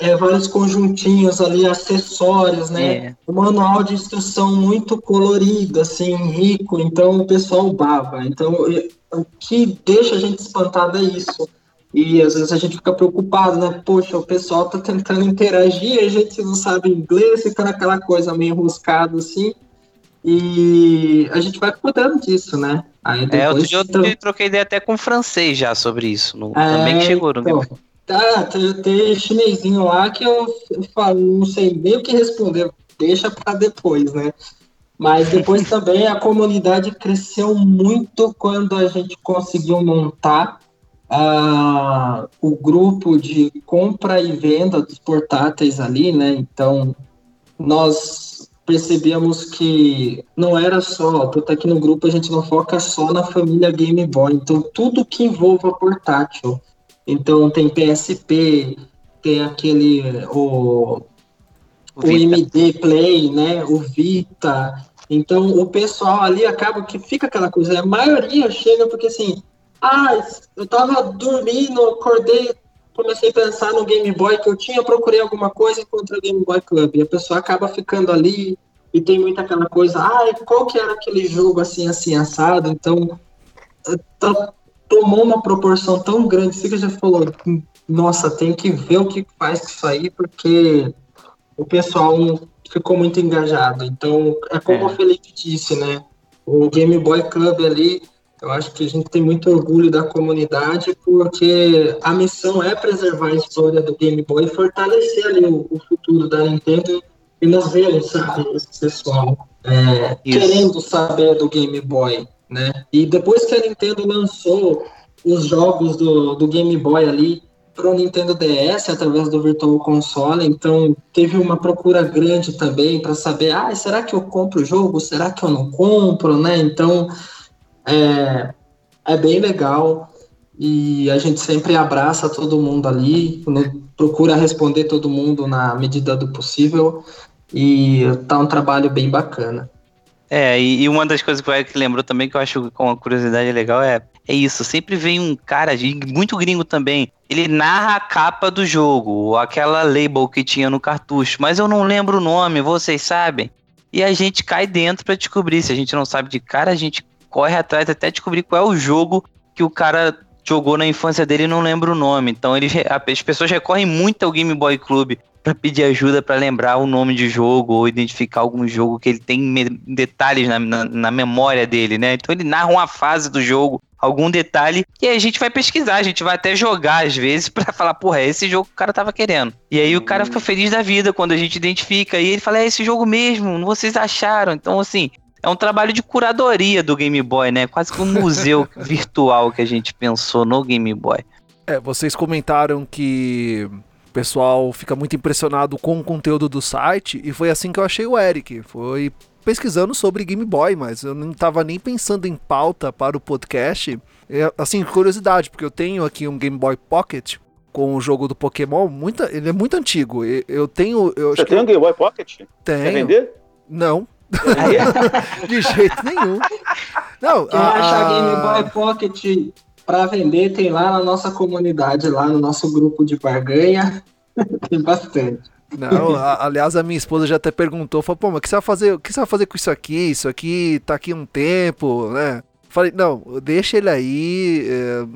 é, vários conjuntinhos ali, acessórios, né? É. O manual de instrução muito colorido, assim, rico, então o pessoal baba. Então, o que deixa a gente espantado é isso e às vezes a gente fica preocupado, né? Poxa, o pessoal tá tentando interagir, a gente não sabe inglês, fica naquela coisa meio enroscada assim. E a gente vai cuidando disso, né? Aí depois, é, outro dia então... eu troquei ideia até com o francês já sobre isso. No, é, também que chegou no então, Tá, tem, tem chinesinho lá que eu, eu falo, não sei nem o que responder, deixa para depois, né? Mas depois também a comunidade cresceu muito quando a gente conseguiu montar a, o grupo de compra e venda dos portáteis ali, né? Então, nós percebíamos que não era só, tanto aqui no grupo a gente não foca só na família Game Boy, então tudo que envolva portátil. Então tem PSP, tem aquele o, o, o MD Play, né, o Vita. Então o pessoal ali acaba que fica aquela coisa, a maioria chega porque assim, ah, eu tava dormindo, acordei, comecei a pensar no Game Boy que eu tinha, procurei alguma coisa e encontrei o Game Boy Club. E a pessoa acaba ficando ali e tem muita aquela coisa, ah, qual que era aquele jogo assim, assim, assado? Então, tá, tomou uma proporção tão grande, você que já falou, nossa, tem que ver o que faz com isso aí, porque o pessoal ficou muito engajado. Então, é como é. o Felipe disse, né? O Game Boy Club ali eu acho que a gente tem muito orgulho da comunidade porque a missão é preservar a história do Game Boy e fortalecer ali o, o futuro da Nintendo e nós vemos, sabe, esse pessoal é, querendo saber do Game Boy, né? E depois que a Nintendo lançou os jogos do, do Game Boy ali para o Nintendo DS através do Virtual Console, então teve uma procura grande também para saber, ah, será que eu compro o jogo? Será que eu não compro, né? Então é, é bem legal e a gente sempre abraça todo mundo ali, procura responder todo mundo na medida do possível e tá um trabalho bem bacana. É, e, uma das coisas que o Eric lembrou também, que eu acho uma curiosidade legal, é, é isso. Sempre vem um cara, muito gringo também, ele narra a capa do jogo, aquela label que tinha no cartucho, mas eu não lembro o nome, vocês sabem? E a gente cai dentro para descobrir. Se a gente não sabe de cara, a gente corre atrás até descobrir qual é o jogo que o cara jogou na infância dele e não lembra o nome. Então eles, as pessoas recorrem muito ao Game Boy Club para pedir ajuda para lembrar o nome de jogo ou identificar algum jogo que ele tem detalhes na, na, na, memória dele, né? Então ele narra uma fase do jogo, algum detalhe, e aí a gente vai pesquisar, a gente vai até jogar às vezes para falar, porra, é esse jogo que o cara tava querendo. E aí o cara fica feliz da vida quando a gente identifica, e ele fala, é esse jogo mesmo, vocês acharam. Então, assim, é um trabalho de curadoria do Game Boy, né? Quase que um museu virtual que a gente pensou no Game Boy. É, vocês comentaram que o pessoal fica muito impressionado com o conteúdo do site e foi assim que eu achei o Eric. Foi pesquisando sobre Game Boy, mas eu não estava nem pensando em pauta para o podcast. É, assim, curiosidade, porque eu tenho aqui um Game Boy Pocket com o jogo do Pokémon, muita, ele é muito antigo. Eu tenho. Eu Você tem um Game Boy Pocket? Tenho. Quer vender? Não, de jeito nenhum. Não, Quem a, achar Game Boy Pocket para vender, tem lá na nossa comunidade, lá no nosso grupo de barganha. tem bastante. Não, a, aliás, a minha esposa já até perguntou, falou, pô, mas o que você vai fazer? O que você vai fazer com isso aqui? Isso aqui tá aqui um tempo, né? Falei, não, deixa ele aí. É,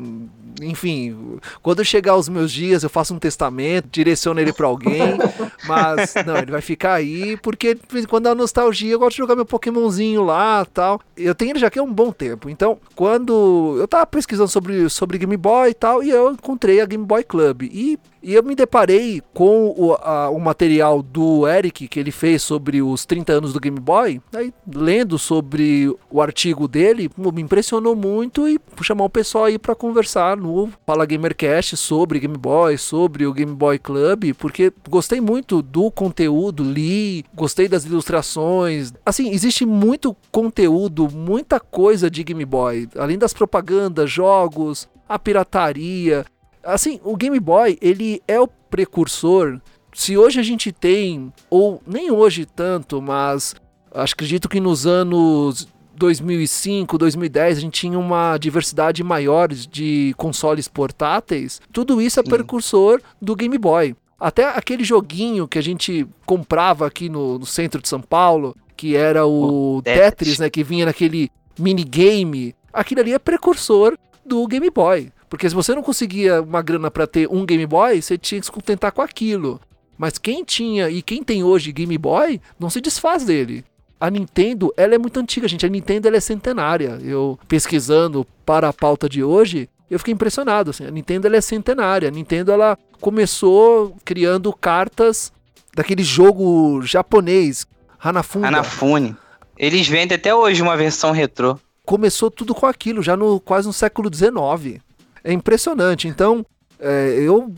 enfim, quando chegar os meus dias, eu faço um testamento, direciono ele para alguém, mas não, ele vai ficar aí porque quando dá nostalgia, eu gosto de jogar meu Pokémonzinho lá, tal. Eu tenho ele já aqui há um bom tempo. Então, quando eu tava pesquisando sobre sobre Game Boy e tal, e eu encontrei a Game Boy Club e e eu me deparei com o, a, o material do Eric que ele fez sobre os 30 anos do Game Boy. Aí, lendo sobre o artigo dele, me impressionou muito e chamar o pessoal aí para conversar no Fala Gamercast sobre Game Boy, sobre o Game Boy Club, porque gostei muito do conteúdo, li, gostei das ilustrações. Assim, existe muito conteúdo, muita coisa de Game Boy, além das propagandas, jogos, a pirataria. Assim, o Game Boy, ele é o precursor. Se hoje a gente tem, ou nem hoje tanto, mas acho acredito que nos anos 2005, 2010 a gente tinha uma diversidade maior de consoles portáteis. Tudo isso é Sim. precursor do Game Boy. Até aquele joguinho que a gente comprava aqui no, no centro de São Paulo, que era o, o Tetris. Tetris, né, que vinha naquele minigame. Aquilo ali é precursor do Game Boy. Porque se você não conseguia uma grana para ter um Game Boy, você tinha que se contentar com aquilo. Mas quem tinha e quem tem hoje Game Boy, não se desfaz dele. A Nintendo, ela é muito antiga, gente. A Nintendo ela é centenária. Eu pesquisando para a pauta de hoje, eu fiquei impressionado. Assim. A Nintendo ela é centenária. A Nintendo ela começou criando cartas daquele jogo japonês, Hanafune. Hanafune. Eles vendem até hoje uma versão retrô. Começou tudo com aquilo, já no quase no século XIX é impressionante. Então, é, eu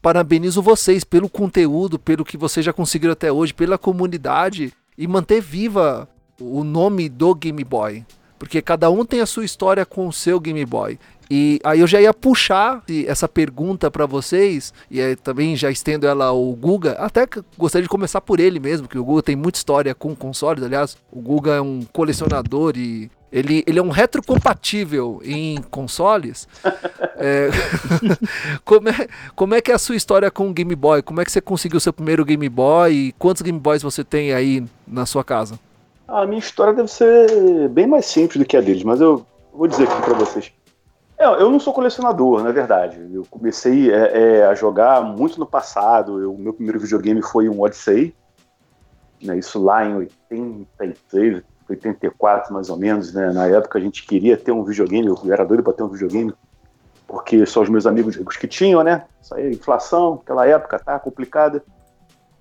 parabenizo vocês pelo conteúdo, pelo que vocês já conseguiram até hoje, pela comunidade e manter viva o nome do Game Boy. Porque cada um tem a sua história com o seu Game Boy. E aí eu já ia puxar essa pergunta para vocês, e também já estendo ela ao Guga, até gostaria de começar por ele mesmo, que o Guga tem muita história com consoles, aliás, o Guga é um colecionador e ele, ele é um retrocompatível em consoles. é, como, é, como é que é a sua história com o Game Boy? Como é que você conseguiu o seu primeiro Game Boy? E quantos Game Boys você tem aí na sua casa? A minha história deve ser bem mais simples do que a deles, mas eu vou dizer aqui para vocês. É, eu não sou colecionador, na verdade. Eu comecei é, é, a jogar muito no passado. O meu primeiro videogame foi um Odyssey. Né, isso lá em 83, 84 mais ou menos. Né, na época a gente queria ter um videogame, eu era doido para ter um videogame, porque só os meus amigos ricos que tinham, né? Isso aí, inflação, aquela época tá complicada.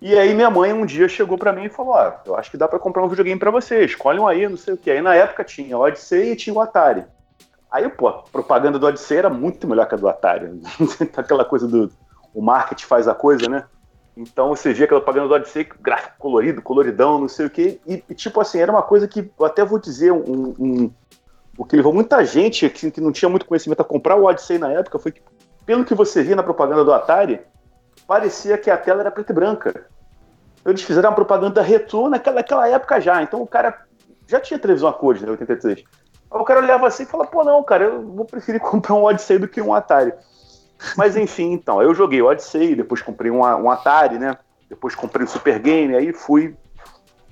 E aí minha mãe um dia chegou para mim e falou: "Ó, eu acho que dá para comprar um videogame para você, escolhe um aí, não sei o que". Aí na época tinha o Odyssey e tinha o Atari. Aí, pô, a propaganda do Odyssey era muito melhor que a do Atari. aquela coisa do. O marketing faz a coisa, né? Então você via aquela propaganda do Odyssey, gráfico colorido, coloridão, não sei o quê. E, e tipo assim, era uma coisa que eu até vou dizer um, um o que levou muita gente que, que, não tinha muito conhecimento a comprar o Odyssey na época foi que, pelo que você via na propaganda do Atari, parecia que a tela era preta e branca. Eles fizeram uma propaganda retrô naquela, naquela época já. Então o cara já tinha televisão a cores, né, 83. Aí o cara olhava assim e falava, pô, não, cara, eu vou preferir comprar um Odyssey do que um Atari. Mas enfim, então, eu joguei Odyssey, depois comprei um, um Atari, né? Depois comprei o Super Game, aí fui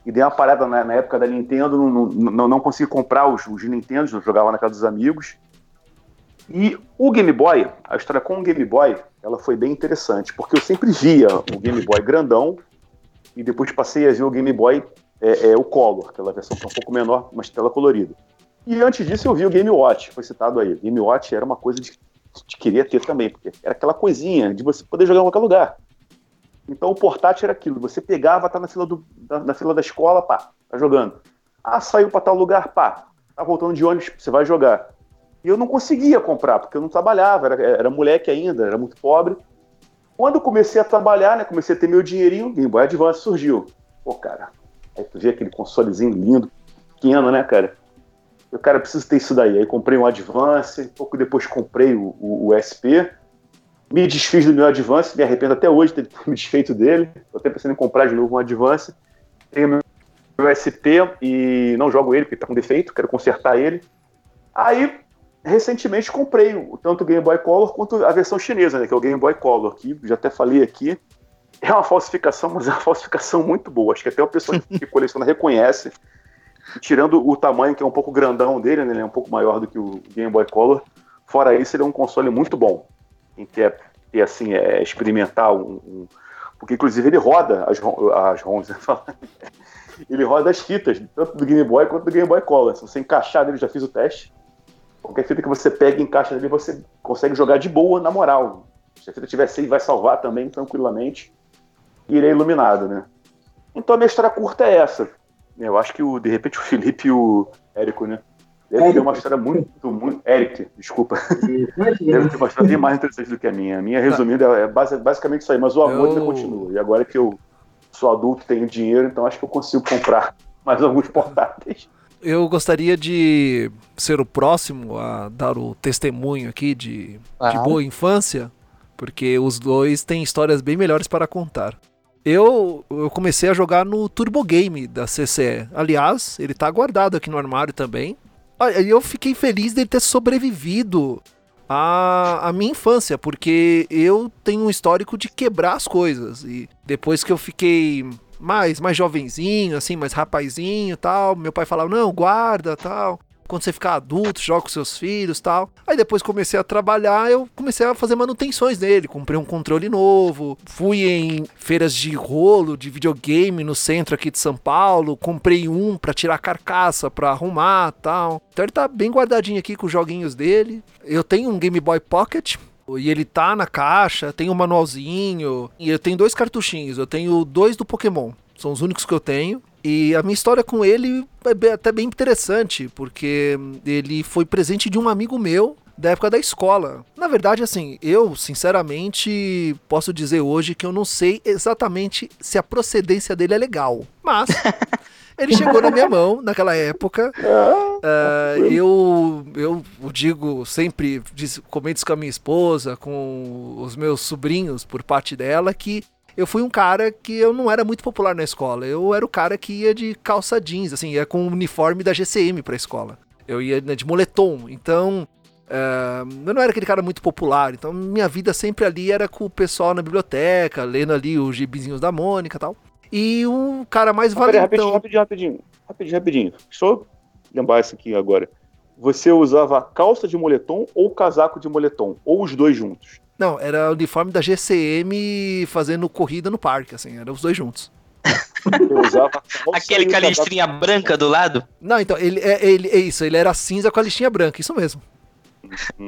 e dei uma parada na, na época da Nintendo, não, não, não consegui comprar os, os Nintendo, jogava na casa dos amigos. E o Game Boy, a história com o Game Boy, ela foi bem interessante, porque eu sempre via o Game Boy grandão e depois passei a ver o Game Boy é, é, o Color, aquela versão que é um pouco menor, mas tela colorida. E antes disso eu vi o Game Watch, foi citado aí. Game Watch era uma coisa de, de queria ter também, porque era aquela coisinha de você poder jogar em qualquer lugar. Então o portátil era aquilo, você pegava, tá na fila, do, na, na fila da escola, pá, tá jogando. Ah, saiu para tal lugar, pá, tá voltando de ônibus, você vai jogar. E eu não conseguia comprar, porque eu não trabalhava, era, era moleque ainda, era muito pobre. Quando eu comecei a trabalhar, né, comecei a ter meu dinheirinho, Game Boy Advance surgiu. Pô, cara, aí tu vê aquele consolezinho lindo, pequeno, né, cara? Eu, cara, preciso ter isso daí. Aí comprei um Advance, pouco depois comprei o, o, o SP, me desfiz do meu Advance, me arrependo até hoje de ter me desfeito dele. Tô até pensando em comprar de novo um Advance. Tenho meu, meu SP e não jogo ele porque tá com defeito, quero consertar ele. Aí, recentemente comprei tanto o Game Boy Color quanto a versão chinesa, né, que é o Game Boy Color, que já até falei aqui. É uma falsificação, mas é uma falsificação muito boa. Acho que até uma pessoa que coleciona reconhece tirando o tamanho que é um pouco grandão dele, né, ele é um pouco maior do que o Game Boy Color. Fora isso, ele é um console muito bom. Quem quer ter, assim, é, experimentar um, um, Porque, inclusive, ele roda as, as ROMs, né? ele roda as fitas, tanto do Game Boy quanto do Game Boy Color. Se você encaixar nele, já fiz o teste. Qualquer fita que você pega e encaixa nele, você consegue jogar de boa, na moral. Se a fita tiver save, vai salvar também, tranquilamente. E ele é iluminado, né? Então a minha história curta é essa. Eu acho que o, de repente o Felipe e o Érico, né? Deve ter uma história muito, muito. Eric, desculpa. Deve ter uma história bem mais interessante do que a minha. A minha, resumindo, é basicamente isso aí, mas o amor eu... ainda continua. E agora que eu sou adulto, tenho dinheiro, então acho que eu consigo comprar mais alguns portáteis. Eu gostaria de ser o próximo a dar o testemunho aqui de, ah. de boa infância, porque os dois têm histórias bem melhores para contar. Eu, eu comecei a jogar no Turbo Game da CCE. Aliás, ele tá guardado aqui no armário também. E eu fiquei feliz de ter sobrevivido à, à minha infância, porque eu tenho um histórico de quebrar as coisas. E depois que eu fiquei mais mais jovenzinho, assim, mais rapazinho tal, meu pai falava, não, guarda tal quando você ficar adulto, joga com seus filhos tal. Aí depois comecei a trabalhar, eu comecei a fazer manutenções nele. Comprei um controle novo, fui em feiras de rolo, de videogame no centro aqui de São Paulo, comprei um para tirar a carcaça, para arrumar tal. Então ele tá bem guardadinho aqui com os joguinhos dele. Eu tenho um Game Boy Pocket, e ele tá na caixa, tem um manualzinho. E eu tenho dois cartuchinhos. Eu tenho dois do Pokémon. São os únicos que eu tenho. E a minha história com ele é até bem interessante, porque ele foi presente de um amigo meu da época da escola. Na verdade, assim, eu, sinceramente, posso dizer hoje que eu não sei exatamente se a procedência dele é legal. Mas. Ele chegou na minha mão naquela época. Uh, eu, eu digo sempre, comento isso com a minha esposa, com os meus sobrinhos por parte dela, que eu fui um cara que eu não era muito popular na escola. Eu era o cara que ia de calça jeans, assim, ia com o uniforme da GCM pra escola. Eu ia né, de moletom. Então, uh, eu não era aquele cara muito popular. Então, minha vida sempre ali era com o pessoal na biblioteca, lendo ali os gibizinhos da Mônica e tal. E o cara mais ah, valentão... Rapidinho, rapidinho, rapidinho. Rapidinho, rapidinho. Deixa eu lembrar isso aqui agora. Você usava calça de moletom ou casaco de moletom? Ou os dois juntos? Não, era o uniforme da GCM fazendo corrida no parque, assim, eram os dois juntos. Aquele com a listrinha branca do lado? Não, então, ele, é, ele, é isso, ele era cinza com a listinha branca, isso mesmo. Hum,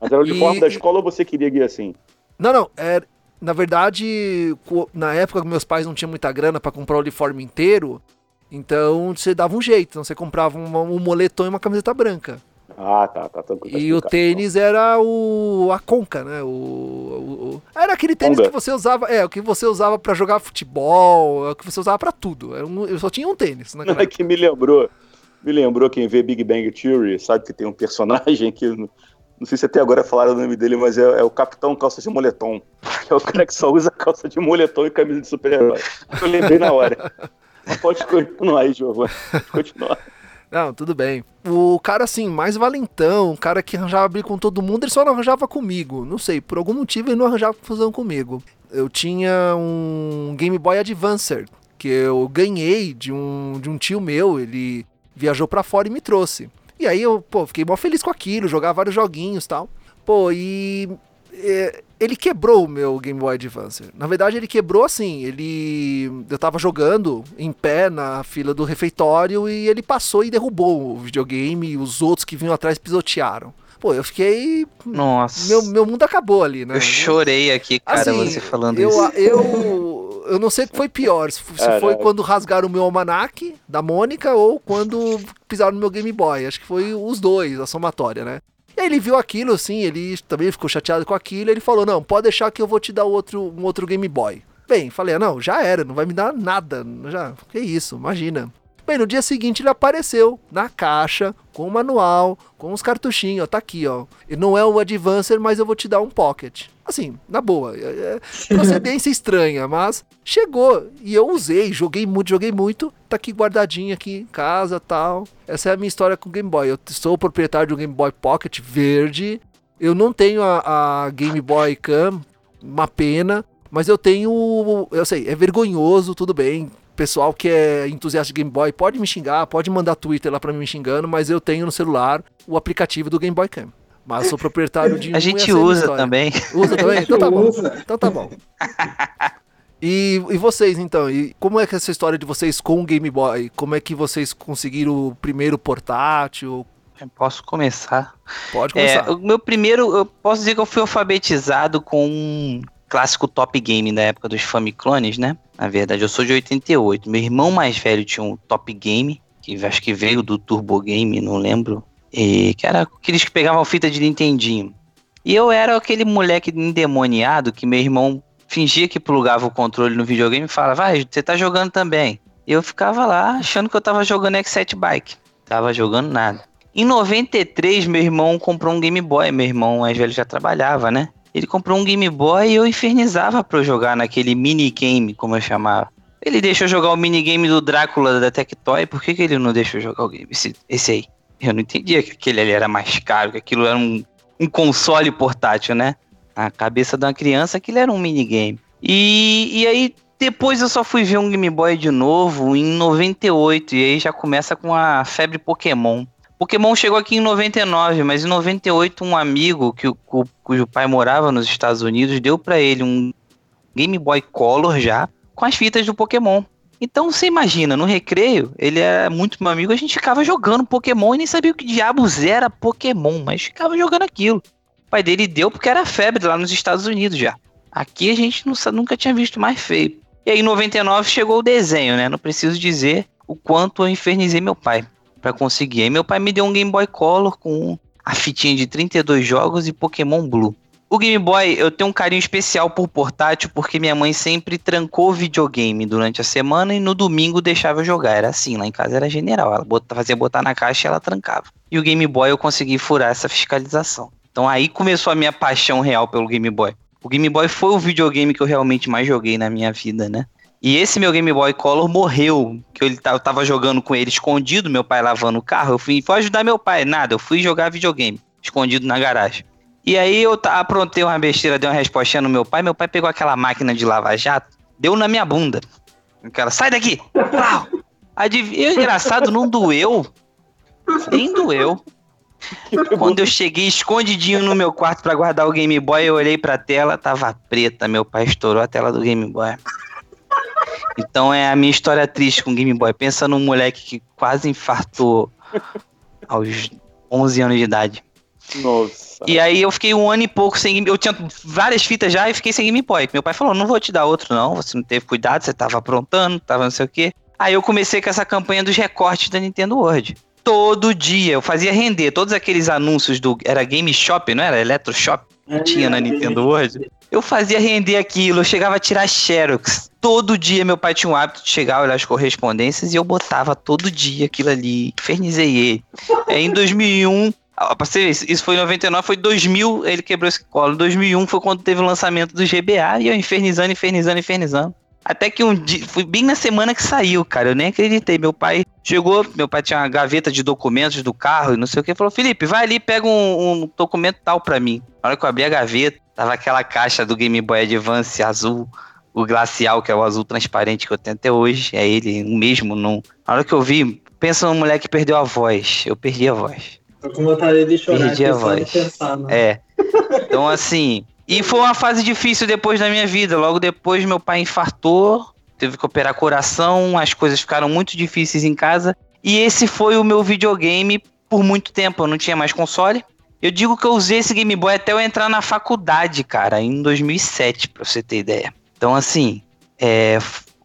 mas era o uniforme e... da escola ou você queria ir assim? Não, não, era, é, na verdade, na época que meus pais não tinham muita grana para comprar o uniforme inteiro, então você dava um jeito. Então você comprava um, um moletom e uma camiseta branca. Ah, tá, tá. tá e o tênis era o a conca, né? O, o, o era aquele tênis Conga. que você usava, é, o que você usava para jogar futebol, é o que você usava para tudo. Um, eu só tinha um tênis, né? É que me lembrou, me lembrou quem vê Big Bang Theory, sabe que tem um personagem que não sei se até agora falaram o nome dele, mas é, é, o Capitão Calça de Moletom. É o cara que só usa calça de moletom e camisa de super-herói. Eu lembrei na hora. Mas pode continuar aí, Giovanni. Pode continuar. Não, tudo bem. O cara, assim, mais valentão, o cara que arranjava briga com todo mundo, ele só não arranjava comigo. Não sei, por algum motivo ele não arranjava confusão comigo. Eu tinha um Game Boy Advance que eu ganhei de um, de um tio meu, ele viajou para fora e me trouxe. E aí eu, pô, fiquei mó feliz com aquilo, jogar vários joguinhos tal. Pô, e. É, ele quebrou o meu Game Boy Advance. Na verdade, ele quebrou assim. Ele. Eu tava jogando em pé na fila do refeitório e ele passou e derrubou o videogame e os outros que vinham atrás pisotearam. Pô, eu fiquei. Nossa. Meu, meu mundo acabou ali, né? Eu chorei aqui, cara, assim, você falando eu, isso. Eu, eu não sei o que foi pior. Se, se foi quando rasgaram o meu almanac da Mônica ou quando pisaram no meu Game Boy. Acho que foi os dois, a somatória, né? Ele viu aquilo, assim, ele também ficou chateado com aquilo. ele falou: Não, pode deixar que eu vou te dar outro, um outro Game Boy. Bem, falei: ah, Não, já era, não vai me dar nada. Já, que isso, imagina. Bem, no dia seguinte ele apareceu na caixa, com o manual, com os cartuchinhos, ó, tá aqui, ó. E não é o Advancer, mas eu vou te dar um Pocket. Assim, na boa, é, é procedência estranha, mas chegou e eu usei, joguei muito, joguei muito, tá aqui guardadinho aqui em casa, tal. Essa é a minha história com o Game Boy. Eu sou proprietário de um Game Boy Pocket verde. Eu não tenho a, a Game Boy Cam, uma pena, mas eu tenho, eu sei, é vergonhoso, tudo bem pessoal que é entusiasta de Game Boy pode me xingar, pode mandar Twitter lá para mim me xingando, mas eu tenho no celular o aplicativo do Game Boy Cam. Mas sou proprietário de um. A gente usa também. Usa também? Então tá bom. Então tá bom. E, e vocês, então? E como é que é essa história de vocês com o Game Boy? Como é que vocês conseguiram o primeiro portátil? Eu posso começar. Pode começar. É, o meu primeiro, eu posso dizer que eu fui alfabetizado com clássico Top Game da época dos Famiclones, né? Na verdade, eu sou de 88. Meu irmão mais velho tinha um Top Game, que acho que veio do Turbo Game, não lembro. E, que era aqueles que pegavam fita de Nintendinho. E eu era aquele moleque endemoniado que meu irmão fingia que plugava o controle no videogame e falava, vai, você tá jogando também. E eu ficava lá achando que eu tava jogando X7 Bike. Tava jogando nada. Em 93, meu irmão comprou um Game Boy. Meu irmão mais velho já trabalhava, né? Ele comprou um Game Boy e eu infernizava pra eu jogar naquele minigame, como eu chamava. Ele deixou jogar o minigame do Drácula da Tectoy, por que, que ele não deixou jogar o game, esse, esse aí? Eu não entendia que aquele ali era mais caro, que aquilo era um, um console portátil, né? Na cabeça de uma criança, aquilo era um minigame. E, e aí, depois eu só fui ver um Game Boy de novo em 98, e aí já começa com a febre Pokémon. Pokémon chegou aqui em 99, mas em 98 um amigo que, cujo pai morava nos Estados Unidos deu para ele um Game Boy Color já com as fitas do Pokémon. Então você imagina, no recreio, ele era muito meu amigo, a gente ficava jogando Pokémon e nem sabia o que diabos era Pokémon, mas ficava jogando aquilo. O pai dele deu porque era febre lá nos Estados Unidos já. Aqui a gente não, nunca tinha visto mais feio. E aí em 99 chegou o desenho, né? Não preciso dizer o quanto eu infernizei meu pai para conseguir. Aí meu pai me deu um Game Boy Color com a fitinha de 32 jogos e Pokémon Blue. O Game Boy, eu tenho um carinho especial por portátil porque minha mãe sempre trancou videogame durante a semana e no domingo deixava eu jogar. Era assim, lá em casa era general. Ela fazia botar na caixa e ela trancava. E o Game Boy eu consegui furar essa fiscalização. Então aí começou a minha paixão real pelo Game Boy. O Game Boy foi o videogame que eu realmente mais joguei na minha vida, né? E esse meu Game Boy Color morreu, que eu, eu tava jogando com ele escondido, meu pai lavando o carro. Eu fui, fui ajudar meu pai, nada, eu fui jogar videogame, escondido na garagem. E aí eu aprontei uma besteira, dei uma respostinha no meu pai. Meu pai pegou aquela máquina de lavar jato, deu na minha bunda. Aquela, sai daqui! Adiv... E engraçado, não doeu. Nem doeu. Quando eu cheguei escondidinho no meu quarto para guardar o Game Boy, eu olhei pra tela, tava preta. Meu pai estourou a tela do Game Boy. Então é a minha história triste com o Game Boy. Pensa num moleque que quase infartou aos 11 anos de idade. Nossa. E aí eu fiquei um ano e pouco sem Game Eu tinha várias fitas já e fiquei sem Game Boy. Meu pai falou: não vou te dar outro, não. Você não teve cuidado, você tava aprontando, tava não sei o quê. Aí eu comecei com essa campanha dos recortes da Nintendo World. Todo dia eu fazia render todos aqueles anúncios do. Era Game Shop, não era? Electro Shop que tinha na Nintendo World. Eu fazia render aquilo, eu chegava a tirar Xerox. Todo dia meu pai tinha o hábito de chegar, olhar as correspondências e eu botava todo dia aquilo ali. Infernizei ele. É, em 2001, isso foi em 99, foi 2000, ele quebrou esse colo. 2001 foi quando teve o lançamento do GBA e eu infernizando, infernizando, infernizando. Até que um dia, foi bem na semana que saiu, cara, eu nem acreditei. Meu pai chegou, meu pai tinha uma gaveta de documentos do carro e não sei o que, falou: Felipe, vai ali, pega um, um documento tal pra mim. Na hora que eu abri a gaveta, tava aquela caixa do Game Boy Advance azul, o glacial, que é o azul transparente que eu tenho até hoje, é ele, o mesmo. Não. Na hora que eu vi, pensa num moleque que perdeu a voz. Eu perdi a voz. Tô com vontade de chorar. Perdi a voz. Pensar, né? É. Então, assim. E foi uma fase difícil depois da minha vida. Logo depois, meu pai infartou, teve que operar coração, as coisas ficaram muito difíceis em casa. E esse foi o meu videogame por muito tempo. Eu não tinha mais console. Eu digo que eu usei esse Game Boy até eu entrar na faculdade, cara, em 2007, pra você ter ideia. Então, assim, é,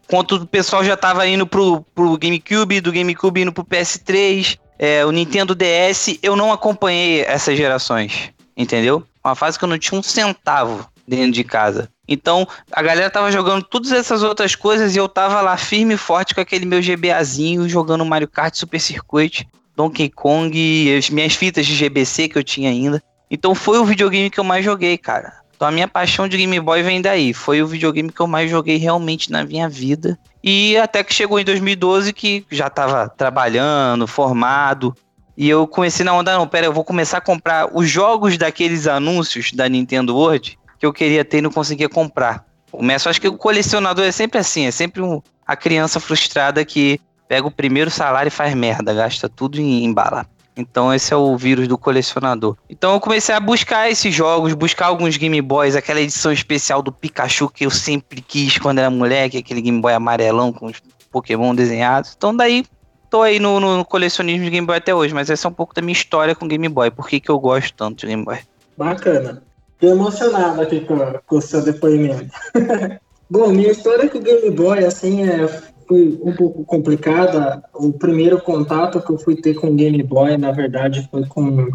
quando o pessoal já tava indo pro, pro GameCube, do GameCube indo pro PS3, é, o Nintendo DS, eu não acompanhei essas gerações, entendeu? Uma fase que eu não tinha um centavo dentro de casa. Então, a galera tava jogando todas essas outras coisas e eu tava lá firme e forte com aquele meu GBAzinho, jogando Mario Kart Super Circuit, Donkey Kong, as minhas fitas de GBC que eu tinha ainda. Então foi o videogame que eu mais joguei, cara. Então a minha paixão de Game Boy vem daí. Foi o videogame que eu mais joguei realmente na minha vida. E até que chegou em 2012 que já tava trabalhando, formado. E eu comecei na onda, não, pera, eu vou começar a comprar os jogos daqueles anúncios da Nintendo World que eu queria ter e não conseguia comprar. Começo, acho que o colecionador é sempre assim, é sempre um, a criança frustrada que pega o primeiro salário e faz merda, gasta tudo em, em bala. Então esse é o vírus do colecionador. Então eu comecei a buscar esses jogos, buscar alguns Game Boys, aquela edição especial do Pikachu que eu sempre quis quando era moleque, aquele Game Boy amarelão com os Pokémon desenhados. Então daí tô aí no, no colecionismo de Game Boy até hoje, mas essa é um pouco da minha história com Game Boy. Por que, que eu gosto tanto de Game Boy? Bacana. Fiquei emocionado aqui com, com o seu depoimento. Bom, minha história com o Game Boy, assim, é, foi um pouco complicada. O primeiro contato que eu fui ter com o Game Boy, na verdade, foi com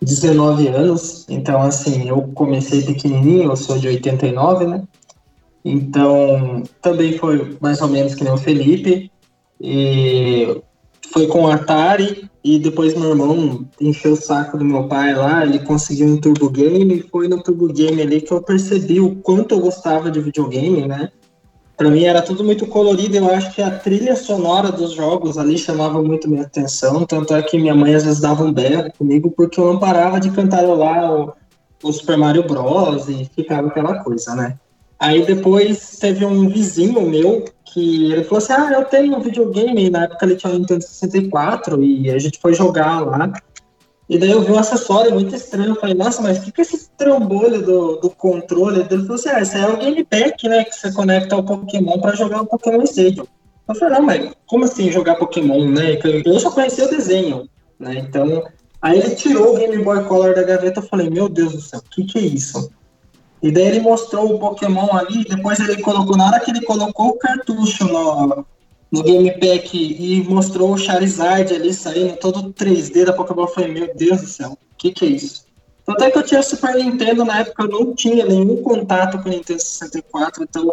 19 anos. Então, assim, eu comecei pequenininho, eu sou de 89, né? Então, também foi mais ou menos que nem o Felipe. E foi com o Atari e depois meu irmão encheu o saco do meu pai lá, ele conseguiu um Turbo Game e foi no Turbo Game ali que eu percebi o quanto eu gostava de videogame, né? Para mim era tudo muito colorido, eu acho que a trilha sonora dos jogos ali chamava muito minha atenção, tanto é que minha mãe às vezes dava um berro comigo porque eu não parava de cantarolar o, o Super Mario Bros e ficava aquela coisa, né? Aí depois teve um vizinho meu que ele falou assim: Ah, eu tenho um videogame. Na época ele tinha um Nintendo 64 e a gente foi jogar lá. E daí eu vi um acessório muito estranho. Eu falei, nossa, mas o que, que é esse trambolho do, do controle? Ele falou assim: ah, esse é o Game Pack, né? Que você conecta ao Pokémon para jogar o Pokémon Stadium. Eu falei, não, mas como assim jogar Pokémon, né? Eu só conhecia o desenho, né? Então, aí ele tirou o Game Boy Color da gaveta. Eu falei, meu Deus do céu, o que, que é isso? E daí ele mostrou o Pokémon ali, depois ele colocou, na hora que ele colocou o cartucho no, no Game Pack e mostrou o Charizard ali saindo todo 3D da Pokémon. Eu falei, meu Deus do céu, o que, que é isso? Até que eu tinha Super Nintendo, na época eu não tinha nenhum contato com o Nintendo 64, então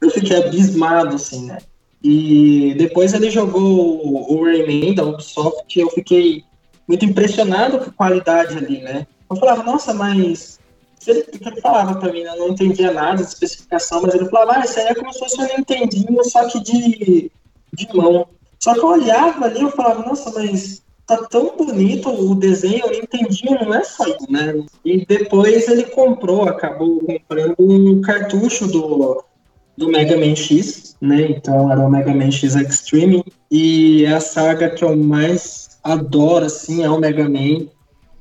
eu fiquei abismado, assim, né? E depois ele jogou o Rayman da Ubisoft e eu fiquei muito impressionado com a qualidade ali, né? Eu falava, nossa, mas ele, falava pra mim, né? eu não entendia nada de especificação, mas ele falava, ah, isso aí é como se fosse um Nintendinho, só que de, de mão. Só que eu olhava ali, eu falava, nossa, mas tá tão bonito o desenho, o Nintendinho não é só isso, né? E depois ele comprou, acabou comprando um cartucho do do Mega Man X, né? Então era o Mega Man X Extreme. E é a saga que eu mais adoro, assim, é o Mega Man.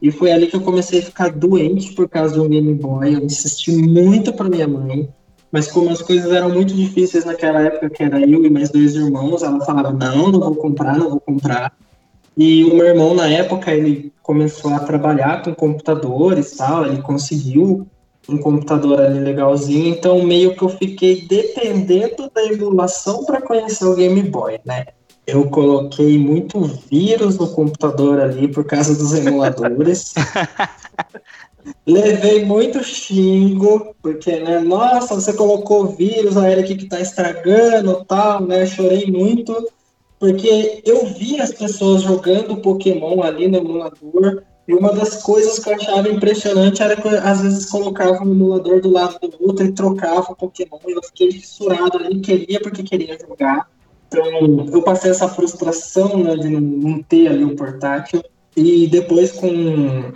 E foi ali que eu comecei a ficar doente por causa do Game Boy. Eu insisti muito para minha mãe. Mas como as coisas eram muito difíceis naquela época, que era eu e mais dois irmãos, ela falava, não, não vou comprar, não vou comprar. E o meu irmão, na época, ele começou a trabalhar com computadores e tal, ele conseguiu um computador ali legalzinho, então meio que eu fiquei dependendo da emulação para conhecer o Game Boy, né? Eu coloquei muito vírus no computador ali por causa dos emuladores. Levei muito xingo, porque, né, nossa, você colocou vírus, a era aqui que tá estragando tal, né? Chorei muito, porque eu vi as pessoas jogando Pokémon ali no emulador, e uma das coisas que eu achava impressionante era que às vezes colocava um emulador do lado do outro e trocava o Pokémon. E eu fiquei fissurado ali, queria porque queria jogar. Então eu passei essa frustração né, de não ter ali o portátil. E depois, com,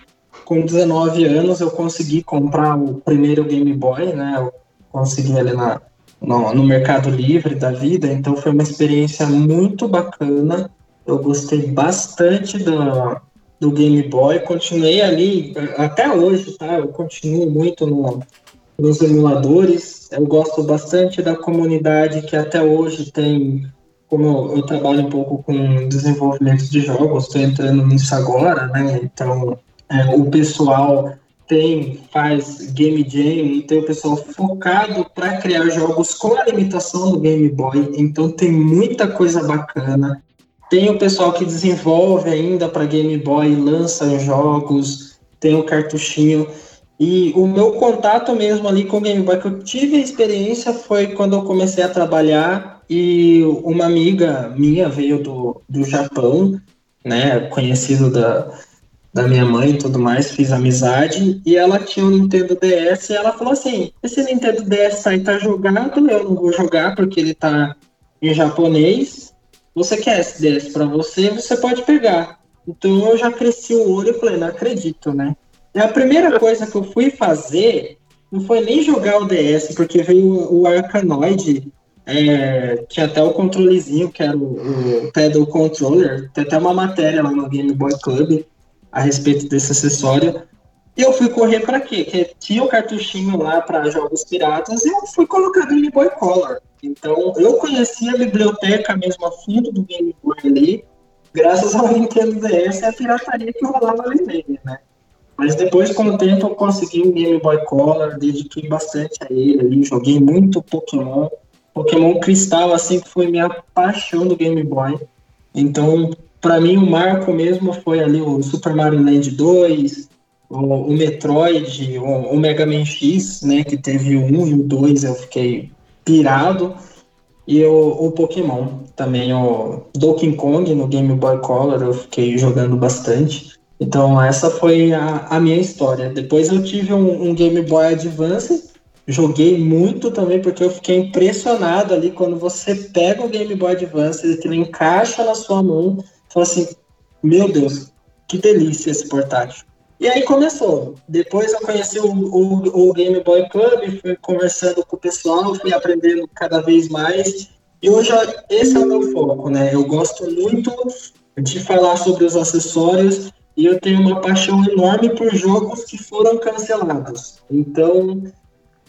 com 19 anos, eu consegui comprar o primeiro Game Boy, né? Eu consegui ali na, no, no Mercado Livre da vida. Então foi uma experiência muito bacana. Eu gostei bastante da, do Game Boy, continuei ali até hoje, tá? Eu continuo muito no, nos emuladores. Eu gosto bastante da comunidade que até hoje tem, como eu trabalho um pouco com desenvolvimento de jogos, estou entrando nisso agora, né? Então, é, o pessoal tem, faz game jam, tem o pessoal focado para criar jogos com a limitação do Game Boy, então tem muita coisa bacana. Tem o pessoal que desenvolve ainda para Game Boy, lança jogos, tem o cartuchinho. E o meu contato mesmo ali com o Game Boy, que eu tive a experiência, foi quando eu comecei a trabalhar e uma amiga minha veio do, do Japão, né, conhecido da, da minha mãe e tudo mais, fiz amizade, e ela tinha um Nintendo DS, e ela falou assim, esse Nintendo DS aí tá jogado, eu não vou jogar porque ele tá em japonês, você quer SDS para você, você pode pegar. Então eu já cresci o olho e falei, não acredito, né? E a primeira coisa que eu fui fazer não foi nem jogar o DS, porque veio o Arkanoid, é, tinha até o controlezinho, que era o, o Pedal Controller, tem até uma matéria lá no Game Boy Club a respeito desse acessório. E eu fui correr para quê? Que tinha o cartuchinho lá para jogos piratas e eu fui colocar Game Boy Color. Então, eu conheci a biblioteca mesmo a fundo do Game Boy ali, graças ao Nintendo DS e a pirataria que rolava ali nele, né? Mas depois, com o tempo, eu consegui um Game Boy Color, dediquei bastante a ele ali, joguei muito Pokémon. Pokémon Cristal, assim, foi minha paixão do Game Boy. Então, para mim, o marco mesmo foi ali o Super Mario Land 2, o, o Metroid, o, o, Mega Man X, né, que teve o 1 e o 2, eu fiquei pirado. E o, o Pokémon também, o Donkey Kong no Game Boy Color, eu fiquei jogando bastante. Então essa foi a, a minha história. Depois eu tive um, um, Game Boy Advance, joguei muito também, porque eu fiquei impressionado ali quando você pega o Game Boy Advance, ele encaixa na sua mão, fala assim, meu Deus, que delícia esse portátil. E aí começou. Depois eu conheci o, o, o, Game Boy Club, fui conversando com o pessoal, fui aprendendo cada vez mais. E hoje esse é o meu foco, né? Eu gosto muito de falar sobre os acessórios e eu tenho uma paixão enorme por jogos que foram cancelados. Então,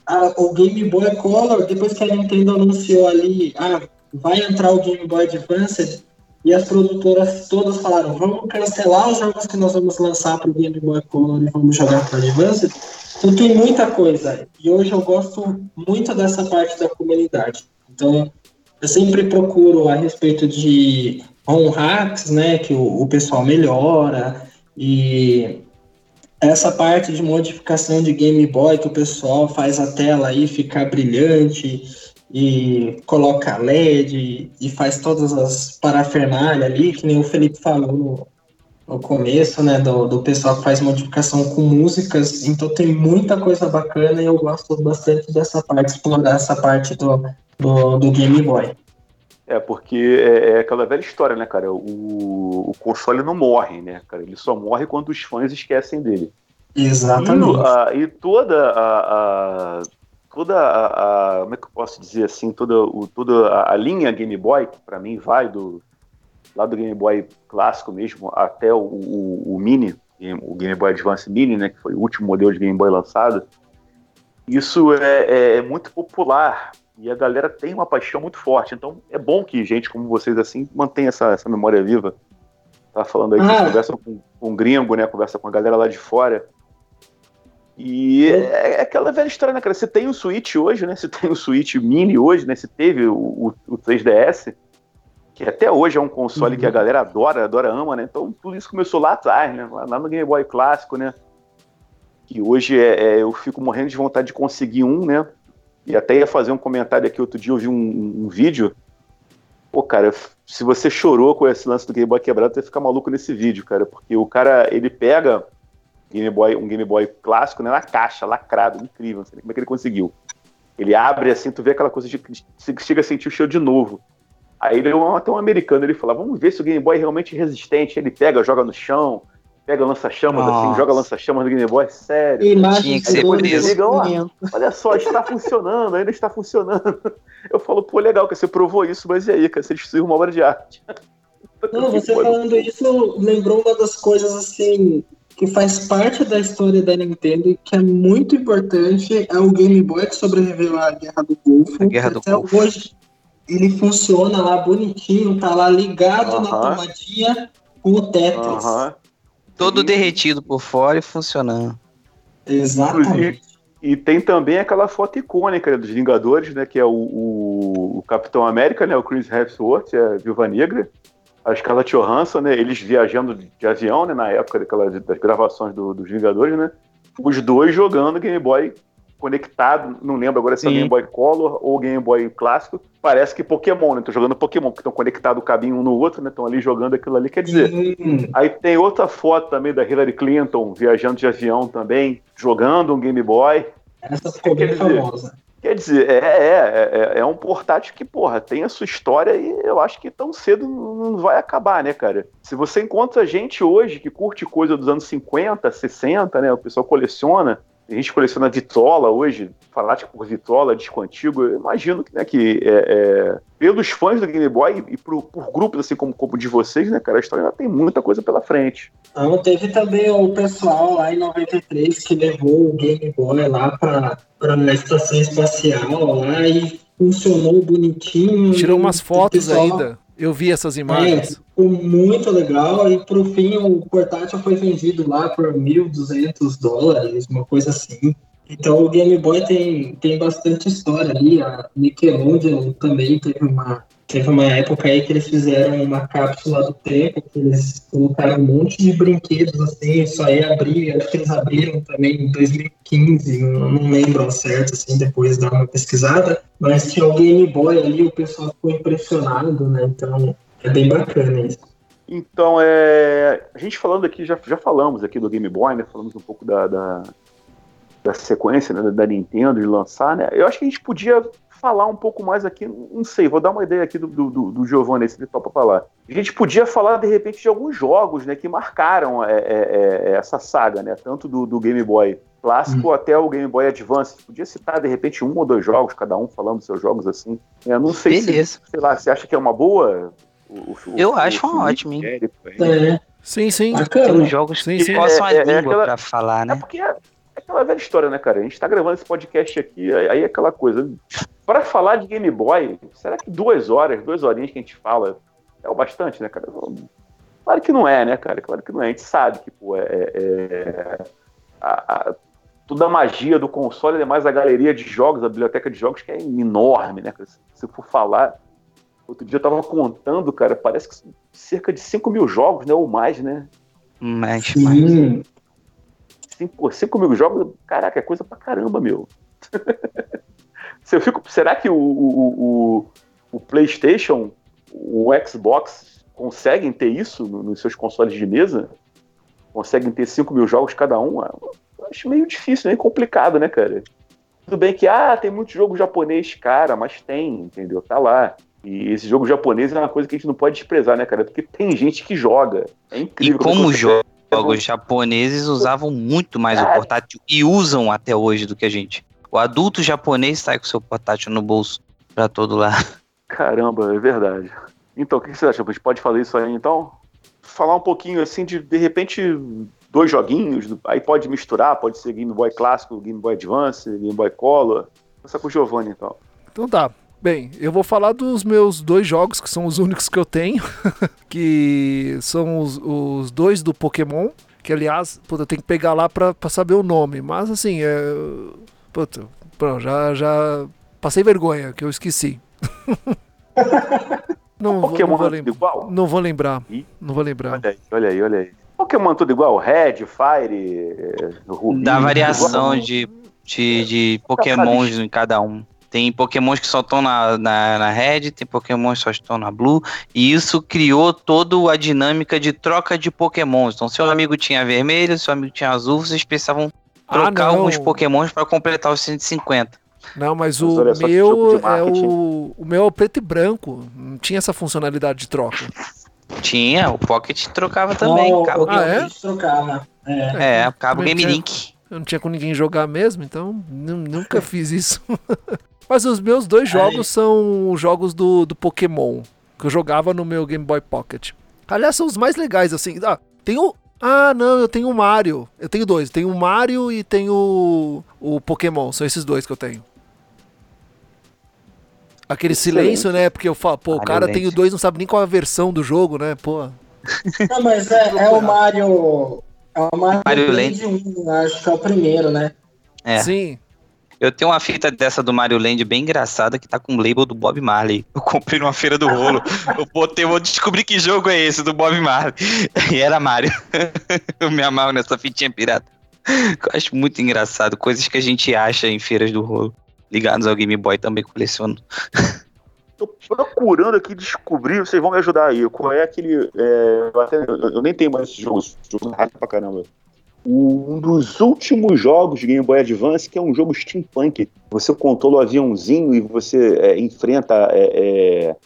a, o Game Boy Color, depois que a Nintendo anunciou ali, ah, vai entrar o Game Boy Advance, e as produtoras todas falaram: vamos cancelar os jogos que nós vamos lançar para o Game Boy Color e vamos jogar para o Advanced. Então tem muita coisa. E hoje eu gosto muito dessa parte da comunidade. Então eu sempre procuro a respeito de ROM hacks, né, que o, o pessoal melhora, e essa parte de modificação de Game Boy que o pessoal faz a tela aí ficar brilhante e coloca LED e faz todas as parafernálias ali, que nem o Felipe falou no, no começo, né, do, do pessoal que faz modificação com músicas, então tem muita coisa bacana e eu gosto bastante dessa parte, explorar essa parte do, do, do Game Boy. É, porque é, é, aquela velha história, né, cara? O, o console não morre, né, cara? Ele só morre quando os fãs esquecem dele. Exatamente. E, a, e toda a, a toda a, a, como é que eu posso dizer assim, toda, o, toda a, a linha Game Boy, que para mim vai do lá do Game Boy clássico mesmo até o, o, o Mini, o Game Boy Advance Mini, né, que foi o último modelo de Game Boy lançado. Isso é, é, é muito popular e a galera tem uma paixão muito forte. Então é bom que gente como vocês assim mantenha essa, essa memória viva. Tá falando aí, ah. conversa com, com um gringo, né? Conversa com a galera lá de fora. E é, é aquela velha história, né, cara? Você tem o Switch hoje, né? Você tem o Switch Mini hoje, né? Você teve o, o, o 3DS, que até hoje é um console uhum. que a galera adora, adora, ama, né? Então tudo isso começou lá atrás, né? Lá no Game Boy clássico, né? Que hoje é, é, eu fico morrendo de vontade de conseguir um, né? E até ia fazer um comentário aqui outro dia, eu vi um, um vídeo. Pô, cara, se você chorou com esse lance do Game Boy quebrado, você fica maluco nesse vídeo, cara. Porque o cara, ele pega Game Boy, um Game Boy clássico, né, na caixa, lacrado, incrível, não sei como é que ele conseguiu. Ele abre assim, tu vê aquela coisa de chega a sentir o cheiro de novo. Aí ele até um americano, ele fala, vamos ver se o Game Boy é realmente resistente. Ele pega, joga no chão, pega lança-chamas assim, joga lança-chamas no Game Boy, sério. Imagem Tinha que ser preso. Olha só, está funcionando, ainda está funcionando. Eu falo, pô, legal que você provou isso, mas e aí, cara, você destruiu uma obra de arte. Não, você falando isso lembrou uma das coisas assim que faz parte da história da Nintendo e que é muito importante é o Game Boy que sobreviveu à Guerra do Golfo. A Guerra do Até Golfo. hoje ele funciona lá bonitinho, tá lá ligado uh -huh. na tomadinha com o Tetris. Uh -huh. Todo derretido por fora e funcionando. Exatamente. E, e, tem também aquela foto icônica dos Vingadores, né? Que é o, o, Capitão América, né? O Chris Hemsworth, a Viúva Negra a Scarlett Johansson, né, eles viajando de avião, né, na época daquela, das gravações do, dos Vingadores, né, os dois jogando Game Boy conectado, não lembro agora se é o Game Boy Color ou Game Boy clássico, parece que Pokémon, né, estão jogando Pokémon, que estão conectados o cabinho um no outro, né, estão ali jogando aquilo ali, quer dizer, Sim. aí tem outra foto também da Hillary Clinton viajando de avião também, jogando um Game Boy. Essa ficou bem famosa. Quer dizer, é, é, é, é, um portátil que, porra, tem a sua história e eu acho que tão cedo não vai acabar, né, cara? Se você encontra gente hoje que curte coisa dos anos 50, 60, né? O pessoal coleciona, a gente coleciona Vitola hoje, fanático por Vitola, disco antigo, eu imagino né, que é, é, pelos fãs do Game Boy e por, por, grupos assim como, como de vocês, né, cara, a história ainda tem muita coisa pela frente. Então, teve também o pessoal lá em 93 que levou o Game Boy lá para a estação espacial lá e funcionou bonitinho. Tirou umas fotos pessoal... ainda. Eu vi essas imagens. É, muito legal e pro fim o portátil foi vendido lá por 1.200 dólares, uma coisa assim. Então o Game Boy tem, tem bastante história ali. A Nickelodeon também teve uma, teve uma época aí que eles fizeram uma cápsula do tempo, que eles colocaram um monte de brinquedos assim, só aí abrir, acho que eles abriram também em 2015, não, não lembro ao certo, assim, depois dar uma pesquisada, mas tinha o Game Boy ali, o pessoal ficou impressionado, né? Então é bem bacana isso. Então, é, a gente falando aqui, já, já falamos aqui do Game Boy, né? Falamos um pouco da, da da sequência né, da Nintendo de lançar, né? Eu acho que a gente podia falar um pouco mais aqui, não sei, vou dar uma ideia aqui do, do, do Giovanni, se ele topa falar. A gente podia falar, de repente, de alguns jogos, né, que marcaram é, é, é essa saga, né, tanto do, do Game Boy clássico hum. até o Game Boy Advance. Podia citar, de repente, um ou dois jogos, cada um falando seus jogos, assim. Eu não sei Beleza. se, sei lá, você acha que é uma boa? O, o, Eu o, acho um ótimo, hein? É. Sim, sim. Tem jogos sim, que possam a língua aquela, pra falar, né? É porque aquela velha história, né, cara? A gente tá gravando esse podcast aqui, aí é aquela coisa. Para falar de Game Boy, será que duas horas, duas horinhas que a gente fala é o bastante, né, cara? Claro que não é, né, cara? Claro que não é. A gente sabe que, pô, é. é, é a, a, toda a magia do console, é mais a galeria de jogos, a biblioteca de jogos, que é enorme, né? Se for falar, Outro dia eu tava contando, cara, parece que cerca de 5 mil jogos, né? Ou mais, né? Mas, mas... Sim. 5, 5 mil jogos, caraca, é coisa pra caramba, meu. Se eu fico, será que o, o, o, o PlayStation, o Xbox, conseguem ter isso no- nos seus consoles de mesa? Conseguem ter 5 mil jogos cada um? Ah, Eu acho meio difícil, meio complicado, né, cara? Tudo bem que, ah, tem muito jogo japonês, cara, mas tem, entendeu? Tá lá. E esse jogo japonês é uma coisa que a gente não pode desprezar, né, cara? Porque tem gente que joga. É E incrível. como é os que jo- você- jogos japoneses usavam muito mais o portátil e usam até hoje do que a gente. O adulto japonês sai com seu portátil no bolso pra todo lado. Caramba, é verdade. Então, o que você acha? A gente pode falar isso aí, então? Falar um pouquinho, assim, de, de repente, dois joguinhos, aí pode misturar, pode ser Game Boy Clássico, Game Boy Advance, Game Boy Color. Começar com o Giovanni, então. Então tá. Bem, eu vou falar dos meus dois jogos, que são os únicos que eu tenho, que são os, os dois do Pokémon, que aliás, puta, eu tenho que pegar lá pra, pra saber o nome, mas assim, é... Puta, pronto, já, já passei vergonha, que eu esqueci. não, vou, Pokémon não, vou é tudo lembrar, igual? não vou lembrar, Ih. não vou lembrar. Olha aí, olha aí, olha aí. Pokémon tudo igual? Red, Fire, eh, Ruby. Dá tudo variação de, de, de pokémons em cada um. Tem pokémons que só estão na, na, na red, tem pokémons que só estão na blue, e isso criou toda a dinâmica de troca de pokémons. Então, seu amigo tinha vermelho, seu amigo tinha azul, vocês precisavam Ah, trocar não. alguns pokémons para completar os 150. Não, mas o meu de é o, o meu é o preto e branco, não tinha essa funcionalidade de troca. Tinha, o Pocket trocava também. Não, cabo, o Ah, é? a gente trocava. É. é, cabo também Game tinha. Link. Eu não tinha com ninguém jogar mesmo, então nu- nunca fiz isso. Mas os meus dois jogos são os jogos do, do Pokémon, que eu jogava no meu Game Boy Pocket. Aliás, são os mais legais, assim. Ah, tem o. Ah, não, eu tenho o Mario. Eu tenho dois. Tenho o Mario e tenho o, o Pokémon. São esses dois que eu tenho. Aquele silêncio, né? Porque eu falo, pô, o cara tem o dois, não sabe nem qual é a versão do jogo, né? Pô. Não, mas é, é o Mario. É o Mario, Land 1, acho que é o primeiro, né? É. Sim. Eu tenho uma fita dessa do Mario Land bem engraçada que tá com o label do Bob Marley. Eu comprei numa feira do rolo. Eu botei, vou descobrir que jogo é esse do Bob Marley. E era Mario. Eu me amarro nessa fitinha pirata. Eu acho muito engraçado. Coisas que a gente acha em feiras do rolo. Ligados ao Game Boy também coleciono. Tô procurando aqui descobrir, vocês vão me ajudar aí. Qual é aquele. é, eu, até- eu- nem tenho mais esse jogo, esse jogo é rápido pra caramba. Um dos últimos jogos de Game Boy Advance, que é um jogo steampunk. Você controla o aviãozinho e você é, enfrenta é,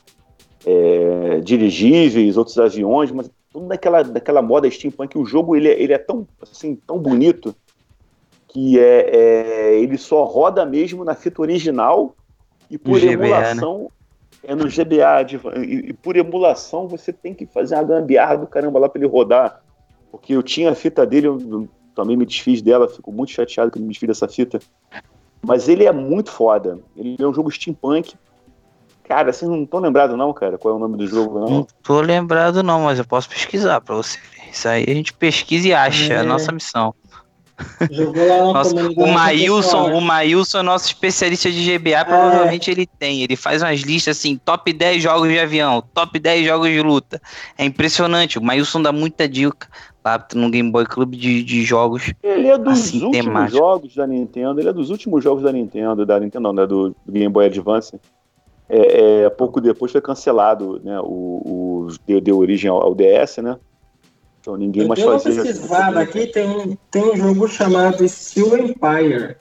é, é, dirigíveis, outros aviões, mas tudo naquela, naquela moda steampunk. O jogo ele, é- ele é tão, assim, tão bonito que é, ele só roda mesmo na fita original e por GBA, né? É no GBA de- e, e por emulação você tem que fazer uma gambiarra do caramba lá para ele rodar porque eu tinha a fita dele eu, eu também me desfiz dela fico muito chateado que eu me desfiz dessa fita mas ele é muito foda ele é um jogo steampunk cara vocês não estão lembrados não cara qual é o nome do jogo não Não tô lembrado não, mas eu posso pesquisar pra você. Isso aí a gente pesquisa e acha. É a É. nossa missão. Jogou lá na Nossa, o Maílson, o Maílson é nosso especialista de GBA, provavelmente ele tem. Ele faz umas listas assim, top 10 jogos de avião, top 10 jogos de luta. É impressionante, o Maílson dá muita dica lá no Game Boy Club de, de jogos. Ele é dos Assim, últimos temático. jogos da Nintendo. Ele é dos últimos jogos da Nintendo, da Nintendo não, né, do, do Game Boy Advance. É, é, pouco depois foi cancelado, né? O, o deu, deu origem ao, ao DS, né? Então ninguém Eu mais fazia. pesquisada aqui, tem, um- tem um jogo chamado Steel Empire.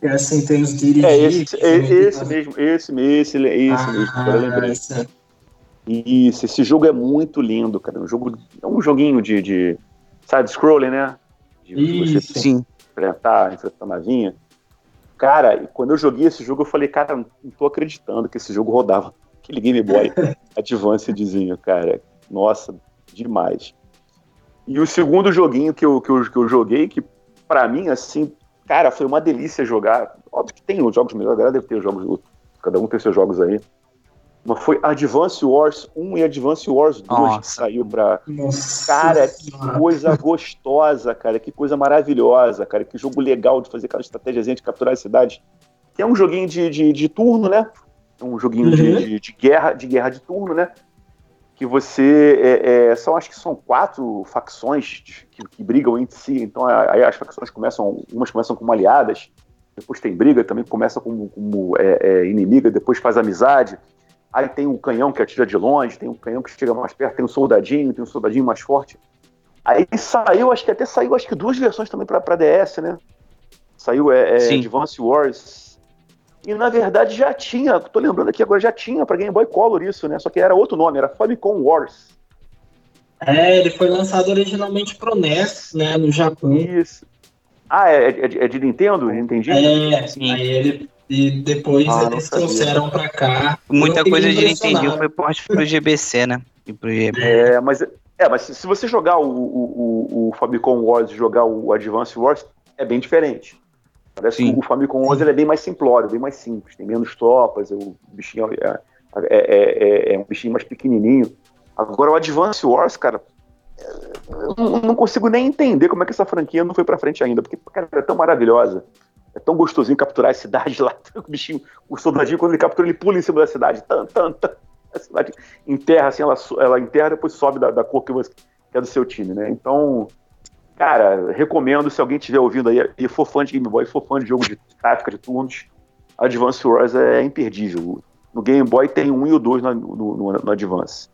Que é assim, tem os. É esse, é, esse mesmo, esse, esse, esse mesmo. Agora eu lembrei. Ah, esse- Isso, esse jogo é muito lindo, cara. Um jogo, é um joguinho de, de side-scrolling, né? De você Isso. Sim. enfrentar, enfrentar a navinha. Cara, quando eu joguei esse jogo, eu falei, cara, não tô acreditando que esse jogo rodava. Aquele Game Boy Advancezinho, cara. Nossa, demais. E o segundo joguinho que eu, que eu, que eu joguei, que pra mim, assim, cara, foi uma delícia jogar. Óbvio que tem os jogos melhores, a galera deve ter os jogos, cada um tem seus jogos aí. Mas foi Advance Wars 1 e Advance Wars 2 que Nossa. saiu pra, Nossa Cara, que Senhora. coisa gostosa, cara. Que coisa maravilhosa, cara. Que jogo legal de fazer aquela estratégia de capturar a cidade. Que é um joguinho de, de, de turno, né? É um joguinho uhum. de, de, de, guerra, de guerra de turno, né? Que você. É, é, são, acho que são quatro facções que, que, brigam entre si. Então aí as facções começam. Umas começam como aliadas, depois tem briga, também começa como, como é, é, inimiga, depois faz amizade. Aí tem um canhão que atira de longe, tem um canhão que chega mais perto, tem um soldadinho, tem um soldadinho mais forte. Aí saiu, acho que até saiu, acho que duas versões também para DS, né? Saiu é, é Advance Wars. E na verdade já tinha, tô lembrando aqui agora, já tinha para Game Boy Color isso, né? Só que era outro nome, era Famicom Wars. É, ele foi lançado originalmente pro NES, né, no Japão. Isso. Ah, é, é, é de Nintendo? Entendi? É, Sim. aí ele e depois ah, eles trouxeram para cá. Muita coisa de Nintendo foi porte pro GBC, né? E pro GB. É, mas, é, mas se você jogar o, o, o, Famicom Wars e jogar o Advance Wars, é bem diferente. Parece que o Famicom Wars é bem mais simplório, bem mais simples, tem menos tropas, o bichinho é, é, é, é um bichinho mais pequenininho. Agora o Advance Wars, cara, eu não consigo nem entender como é que essa franquia não foi pra frente ainda, porque, cara, é tão maravilhosa. É tão gostosinho capturar a cidade lá. O bichinho, o soldadinho, quando ele captura, ele pula em cima da cidade. Tan, tan, tan. A cidade enterra, assim, ela, ela enterra depois sobe da, da cor que, você, que é do seu time, né? Então, cara, recomendo, se alguém estiver ouvindo aí e for fã de Game Boy, for fã de jogo de tática de turnos, Advance Wars é imperdível. No Game Boy tem um e o dois no, no, no, no Advance.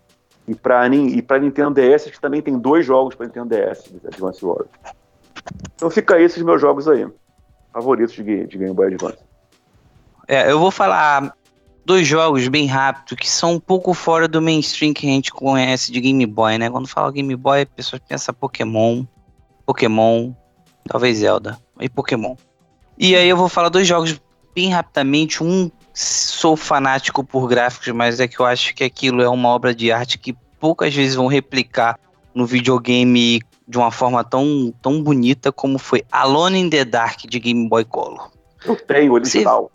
E para e pra Nintendo DS, que também tem dois jogos para Nintendo DS, Advance Wars. Então fica aí esses meus jogos aí favoritos de, de Game Boy Advance. É, eu vou falar dois jogos bem rápido que são um pouco fora do mainstream que a gente conhece de Game Boy, né? Quando fala Game Boy, a pessoa pensa Pokémon, Pokémon, talvez Zelda e Pokémon. E aí eu vou falar dois jogos bem rapidamente. Um sou fanático por gráficos, mas é que eu acho que aquilo é uma obra de arte que poucas vezes vão replicar no videogame de uma forma tão, tão bonita como foi Alone in the Dark de Game Boy Color. Eu tenho original.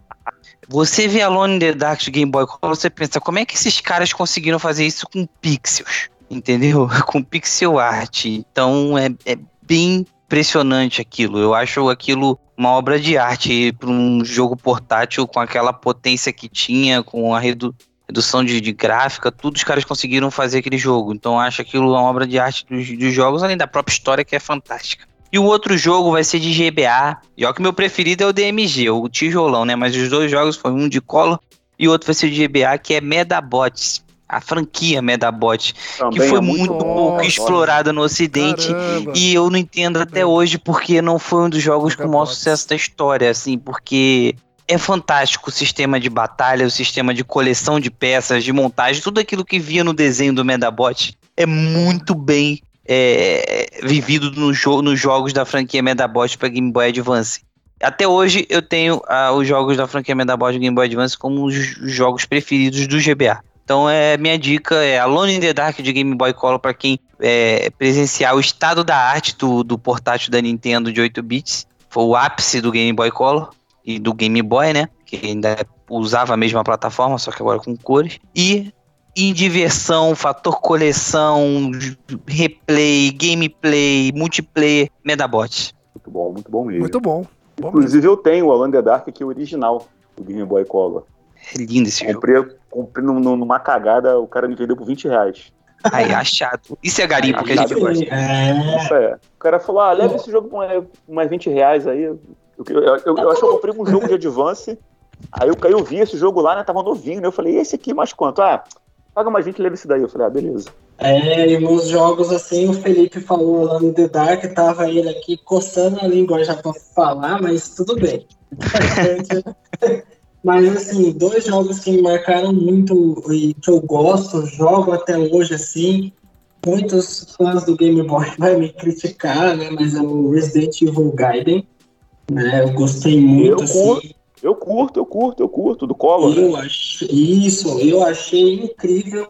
Você, você vê Alone in the Dark de Game Boy Color, você pensa, como é que esses caras conseguiram fazer isso com pixels? Entendeu? com pixel art. Então é, é bem impressionante aquilo. Eu acho aquilo uma obra de arte para um jogo portátil com aquela potência que tinha, com a redu redução de, de, gráfica, tudo os caras conseguiram fazer aquele jogo. Então acho aquilo uma obra de arte dos, dos, jogos, além da própria história que é fantástica. E o outro jogo vai ser de GBA. E ó que meu preferido é o DMG, o tijolão, né? Mas os dois jogos foi um de colo e o outro vai ser de GBA, que é Medabots. A franquia Medabot, Também que foi é muito, muito pouco explorada no ocidente Caramba. e eu não entendo até hoje porque não foi um dos jogos com o maior sucesso da história, assim, porque é fantástico o sistema de batalha, o sistema de coleção de peças, de montagem, tudo aquilo que via no desenho do Medabot é muito bem é, vivido no jo nos jogos da franquia Medabot para Game Boy Advance. Até hoje eu tenho ah, os jogos da franquia Medabot Game Boy Advance como os jogos preferidos do GBA. Então é minha dica é Alone in the Dark de Game Boy Color para quem é, presenciar o estado da arte do, do portátil da Nintendo de 8 bits. Foi o ápice do Game Boy Color e do Game Boy, né? Que ainda usava a mesma plataforma, só que agora com cores. E em diversão, fator coleção, replay, gameplay, multiplayer, Medabot. Muito bom, muito bom mesmo. Muito bom. bom Inclusive mesmo. eu tenho o Alan the Dark aqui original, do Game Boy Color. É lindo esse comprei, jogo. Comprei numa cagada, o cara me vendeu por 20 reais. Aí, achado. Isso é garimpo que a gente gosta. É. Isso é. O cara falou, ah, leva esse jogo por mais 20 reais aí. Eu, eu, eu, eu acho que eu comprei um jogo de Advance. Aí eu, eu vi esse jogo lá, né? Tava novinho, né? Eu falei, esse aqui, mais quanto? Ah, paga mais 20 e leva esse daí. Eu falei, ah, beleza. É, e nos jogos assim, o Felipe falou lá no The Dark, tava ele aqui coçando a língua já pra falar, mas tudo bem. mas assim, dois jogos que me marcaram muito e que eu gosto, jogo até hoje assim. Muitos fãs do Game Boy vai me criticar, né? Mas é o Resident Evil Gaiden né? Eu gostei muito, eu assim. Curto, eu curto, eu curto, eu curto, do Collor. Eu né? isso, eu achei incrível.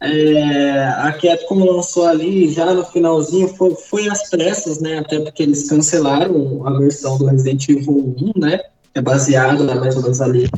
É, a Capcom lançou ali já no finalzinho, foi, foi às pressas, né? Até porque eles cancelaram a versão do Resident Evil 1, né? É baseado né, mais ou menos ali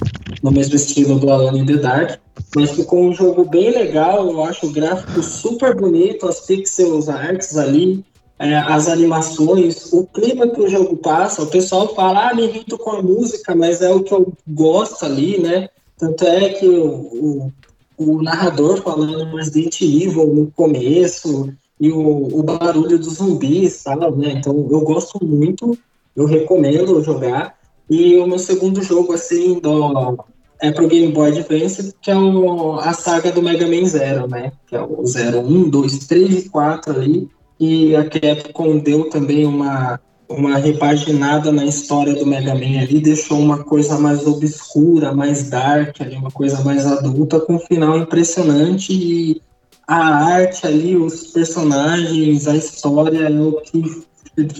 no mesmo estilo do Alan in the Dark. Mas ficou um jogo bem legal, eu acho o gráfico super bonito, as pixels arts ali, é, as animações, o clima que o jogo passa, o pessoal fala, ah, me irrito com a música, mas é o que eu gosto ali, né? Tanto é que o, o, o narrador falando Resident Evil no começo e o, o barulho dos zumbis, sabe, né? Então eu gosto muito, eu recomendo jogar. E o meu segundo jogo, assim, do, é pro Game Boy Advance, que é o, a saga do Mega Man Zero, né? Que é o 0, 1, 2, 3 e 4 ali. E a Capcom deu também uma, uma repaginada na história do Mega Man ali, deixou uma coisa mais obscura, mais dark ali, uma coisa mais adulta, com um final impressionante e a arte ali, os personagens, a história é o que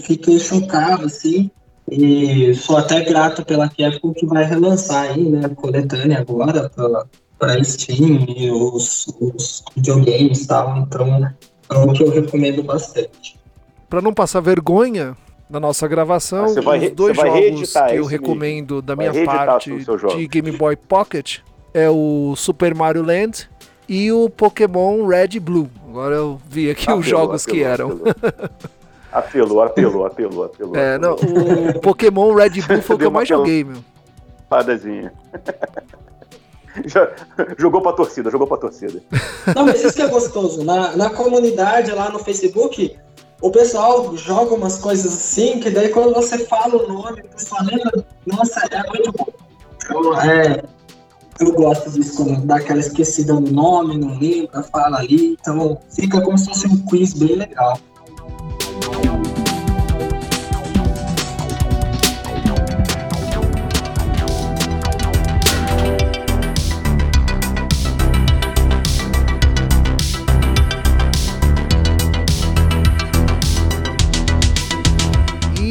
fiquei chocado, assim. E sou até grato pela Capcom que vai relançar aí, né, coletânea agora para Steam e os, os videogames e tal. Então, é um que eu recomendo bastante. Para não passar vergonha na nossa gravação, Ah, vai os dois jogos que eu recomendo da minha parte de Game Boy Pocket é o Super Mario Land e o Pokémon Red e Blue. Agora eu vi aqui os Apelou, jogos que eram. Apelou, apelou, apelou, apelou. É, não, o Pokémon Red e Blue foi o que eu mais joguei, meu. Padazinha. Já- jogou pra torcida, jogou pra torcida. Não, mas isso que é gostoso. Na, na comunidade lá no Facebook, o pessoal joga umas coisas assim, que daí quando você fala o nome, o pessoal lembra, nossa, é muito bom. É, eu gosto disso, quando dá aquela esquecida no nome, não lembra, fala ali, então fica como se fosse um quiz bem legal.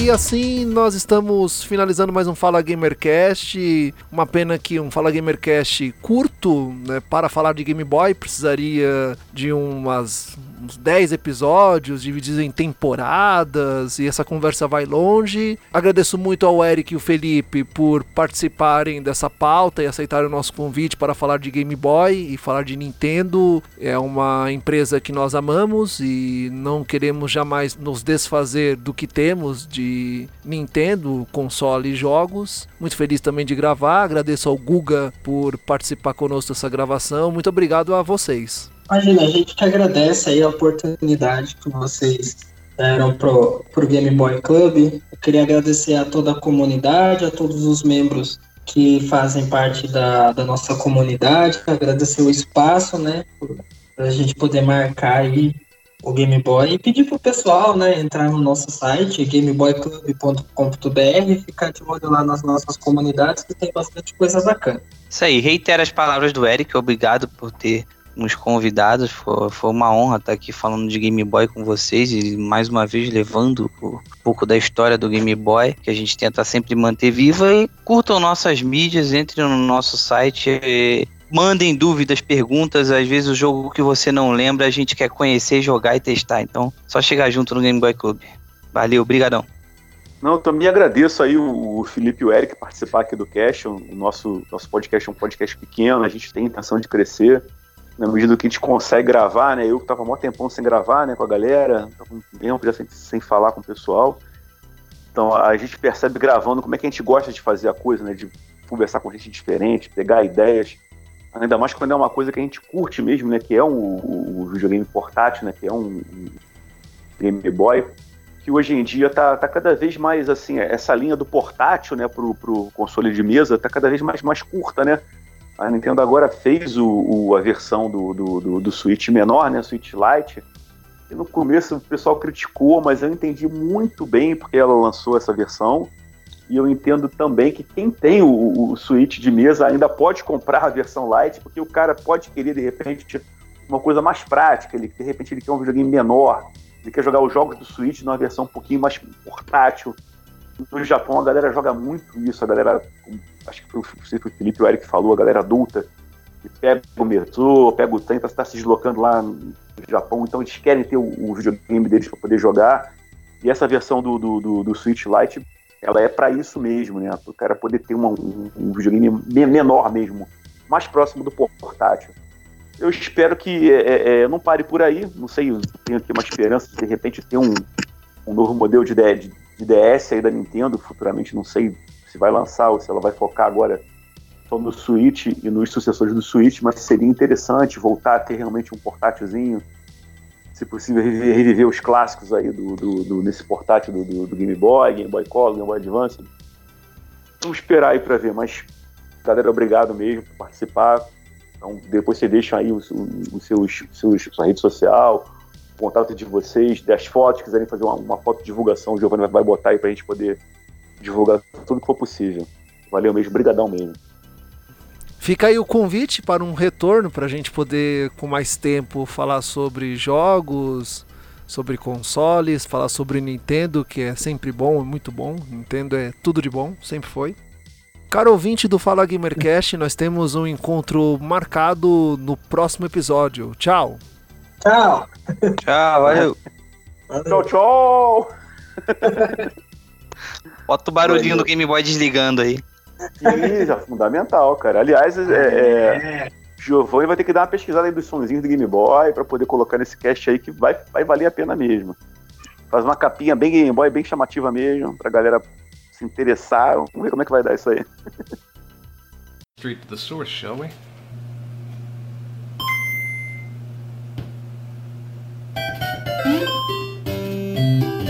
E assim nós estamos finalizando mais um Fala Gamercast. Uma pena que um Fala Gamercast curto, né, para falar de Game Boy, precisaria de umas, uns 10 episódios divididos em temporadas e essa conversa vai longe. Agradeço muito ao Eric e o Felipe por participarem dessa pauta e aceitarem o nosso convite para falar de Game Boy e falar de Nintendo. É uma empresa que nós amamos e não queremos jamais nos desfazer do que temos de Nintendo, console e jogos. Muito feliz também de gravar. Agradeço ao Guga por participar conosco dessa gravação. Muito obrigado a vocês. Imagina, a gente que agradece aí a oportunidade que vocês deram pro, pro Game Boy Club. Eu queria agradecer a toda a comunidade, a todos os membros que fazem parte da, da nossa comunidade, agradecer o espaço, né, para a gente poder marcar aí o Game Boy e pedir pro pessoal, né, entrar no nosso site, gameboyclub.com.br ficar de olho lá nas nossas comunidades, que tem bastante coisa bacana. Isso aí, reitero as palavras do Eric, obrigado por ter nos convidados, foi, foi uma honra estar aqui falando de Game Boy com vocês e mais uma vez levando um pouco da história do Game Boy, que a gente tenta sempre manter viva e curtam nossas mídias, entrem no nosso site, eh, mandem dúvidas, perguntas, às vezes o jogo que você não lembra a gente quer conhecer, jogar e testar, então só chegar junto no Game Boy Club. Valeu, brigadão. Não, eu também agradeço aí o, Felipe e o Eric participar aqui do cast. O nosso, nosso podcast é um podcast pequeno, a gente tem intenção de crescer. Na medida que a gente consegue gravar, né? Eu que tava mó tempão sem gravar, né, com a galera, tava um tempo já sem, sem falar com o pessoal. Então a gente percebe gravando como é que a gente gosta de fazer a coisa, né? De conversar com gente diferente, pegar ideias. Ainda mais quando é uma coisa que a gente curte mesmo, né? Que é um, o videogame portátil, né? Que é um, um Game Boy que hoje em dia tá, tá cada vez mais assim, essa linha do portátil, né, pro, pro console de mesa, tá cada vez mais, mais curta, né? A Nintendo agora fez o, o a versão do, do, do, do Switch menor, né, Switch Lite, e no começo o pessoal criticou, mas eu entendi muito bem porque ela lançou essa versão, e eu entendo também que quem tem o, o Switch de mesa ainda pode comprar a versão Lite, porque o cara pode querer, de repente, uma coisa mais prática, ele, de repente ele quer um videogame menor, ele quer jogar os jogos do Switch numa versão um pouquinho mais portátil. No Japão a galera joga muito isso, a galera, acho que foi, foi o Felipe o Eric que falou, a galera adulta, que pega o metrô, pega o trem, está se deslocando lá no Japão, então eles querem ter o, o videogame deles para poder jogar. E essa versão do, do, do, do Switch Lite, ela é para isso mesmo, né? Para o cara poder ter uma, um, um videogame menor mesmo, mais próximo do portátil. Eu espero que é, é, não pare por aí. Não sei, tenho aqui uma esperança de de repente ter um, um novo modelo de, de, de DS aí da Nintendo futuramente. Não sei se vai lançar ou se ela vai focar agora estão no Switch e nos sucessores do Switch, mas seria interessante voltar a ter realmente um portátilzinho, se possível reviver, reviver os clássicos aí do, do, do nesse portátil do, do, Game Boy, Game Boy Color, Game Boy Advance. Vamos esperar aí para ver, mas galera, obrigado mesmo por participar. Então, depois você deixa aí os, os seus, seus, sua rede social, o contato de vocês, das fotos, quiserem fazer uma, uma foto de divulgação, o Giovanni vai botar aí pra gente poder divulgar tudo que for possível. Valeu mesmo, brigadão mesmo. Fica aí o convite para um retorno para a gente poder, com mais tempo, falar sobre jogos, sobre consoles, falar sobre Nintendo, que é sempre bom, é muito bom. Nintendo é tudo de bom, sempre foi. Caro ouvinte do Fala Gamercast, nós temos um encontro marcado no próximo episódio. Tchau! Tchau! Tchau, valeu! Tchau, tchau! Bota o barulhinho do Game Boy desligando aí. Sim, já fundamental, cara. Aliás, é, é, Giovanni vai ter que dar uma pesquisada aí dos sonzinhos do Game Boy para poder colocar nesse cast aí que vai, vai valer a pena mesmo. Faz uma capinha bem Game Boy, bem chamativa mesmo, pra galera se interessar. Vamos ver como é que vai dar isso aí. Street to the source, shall we? Música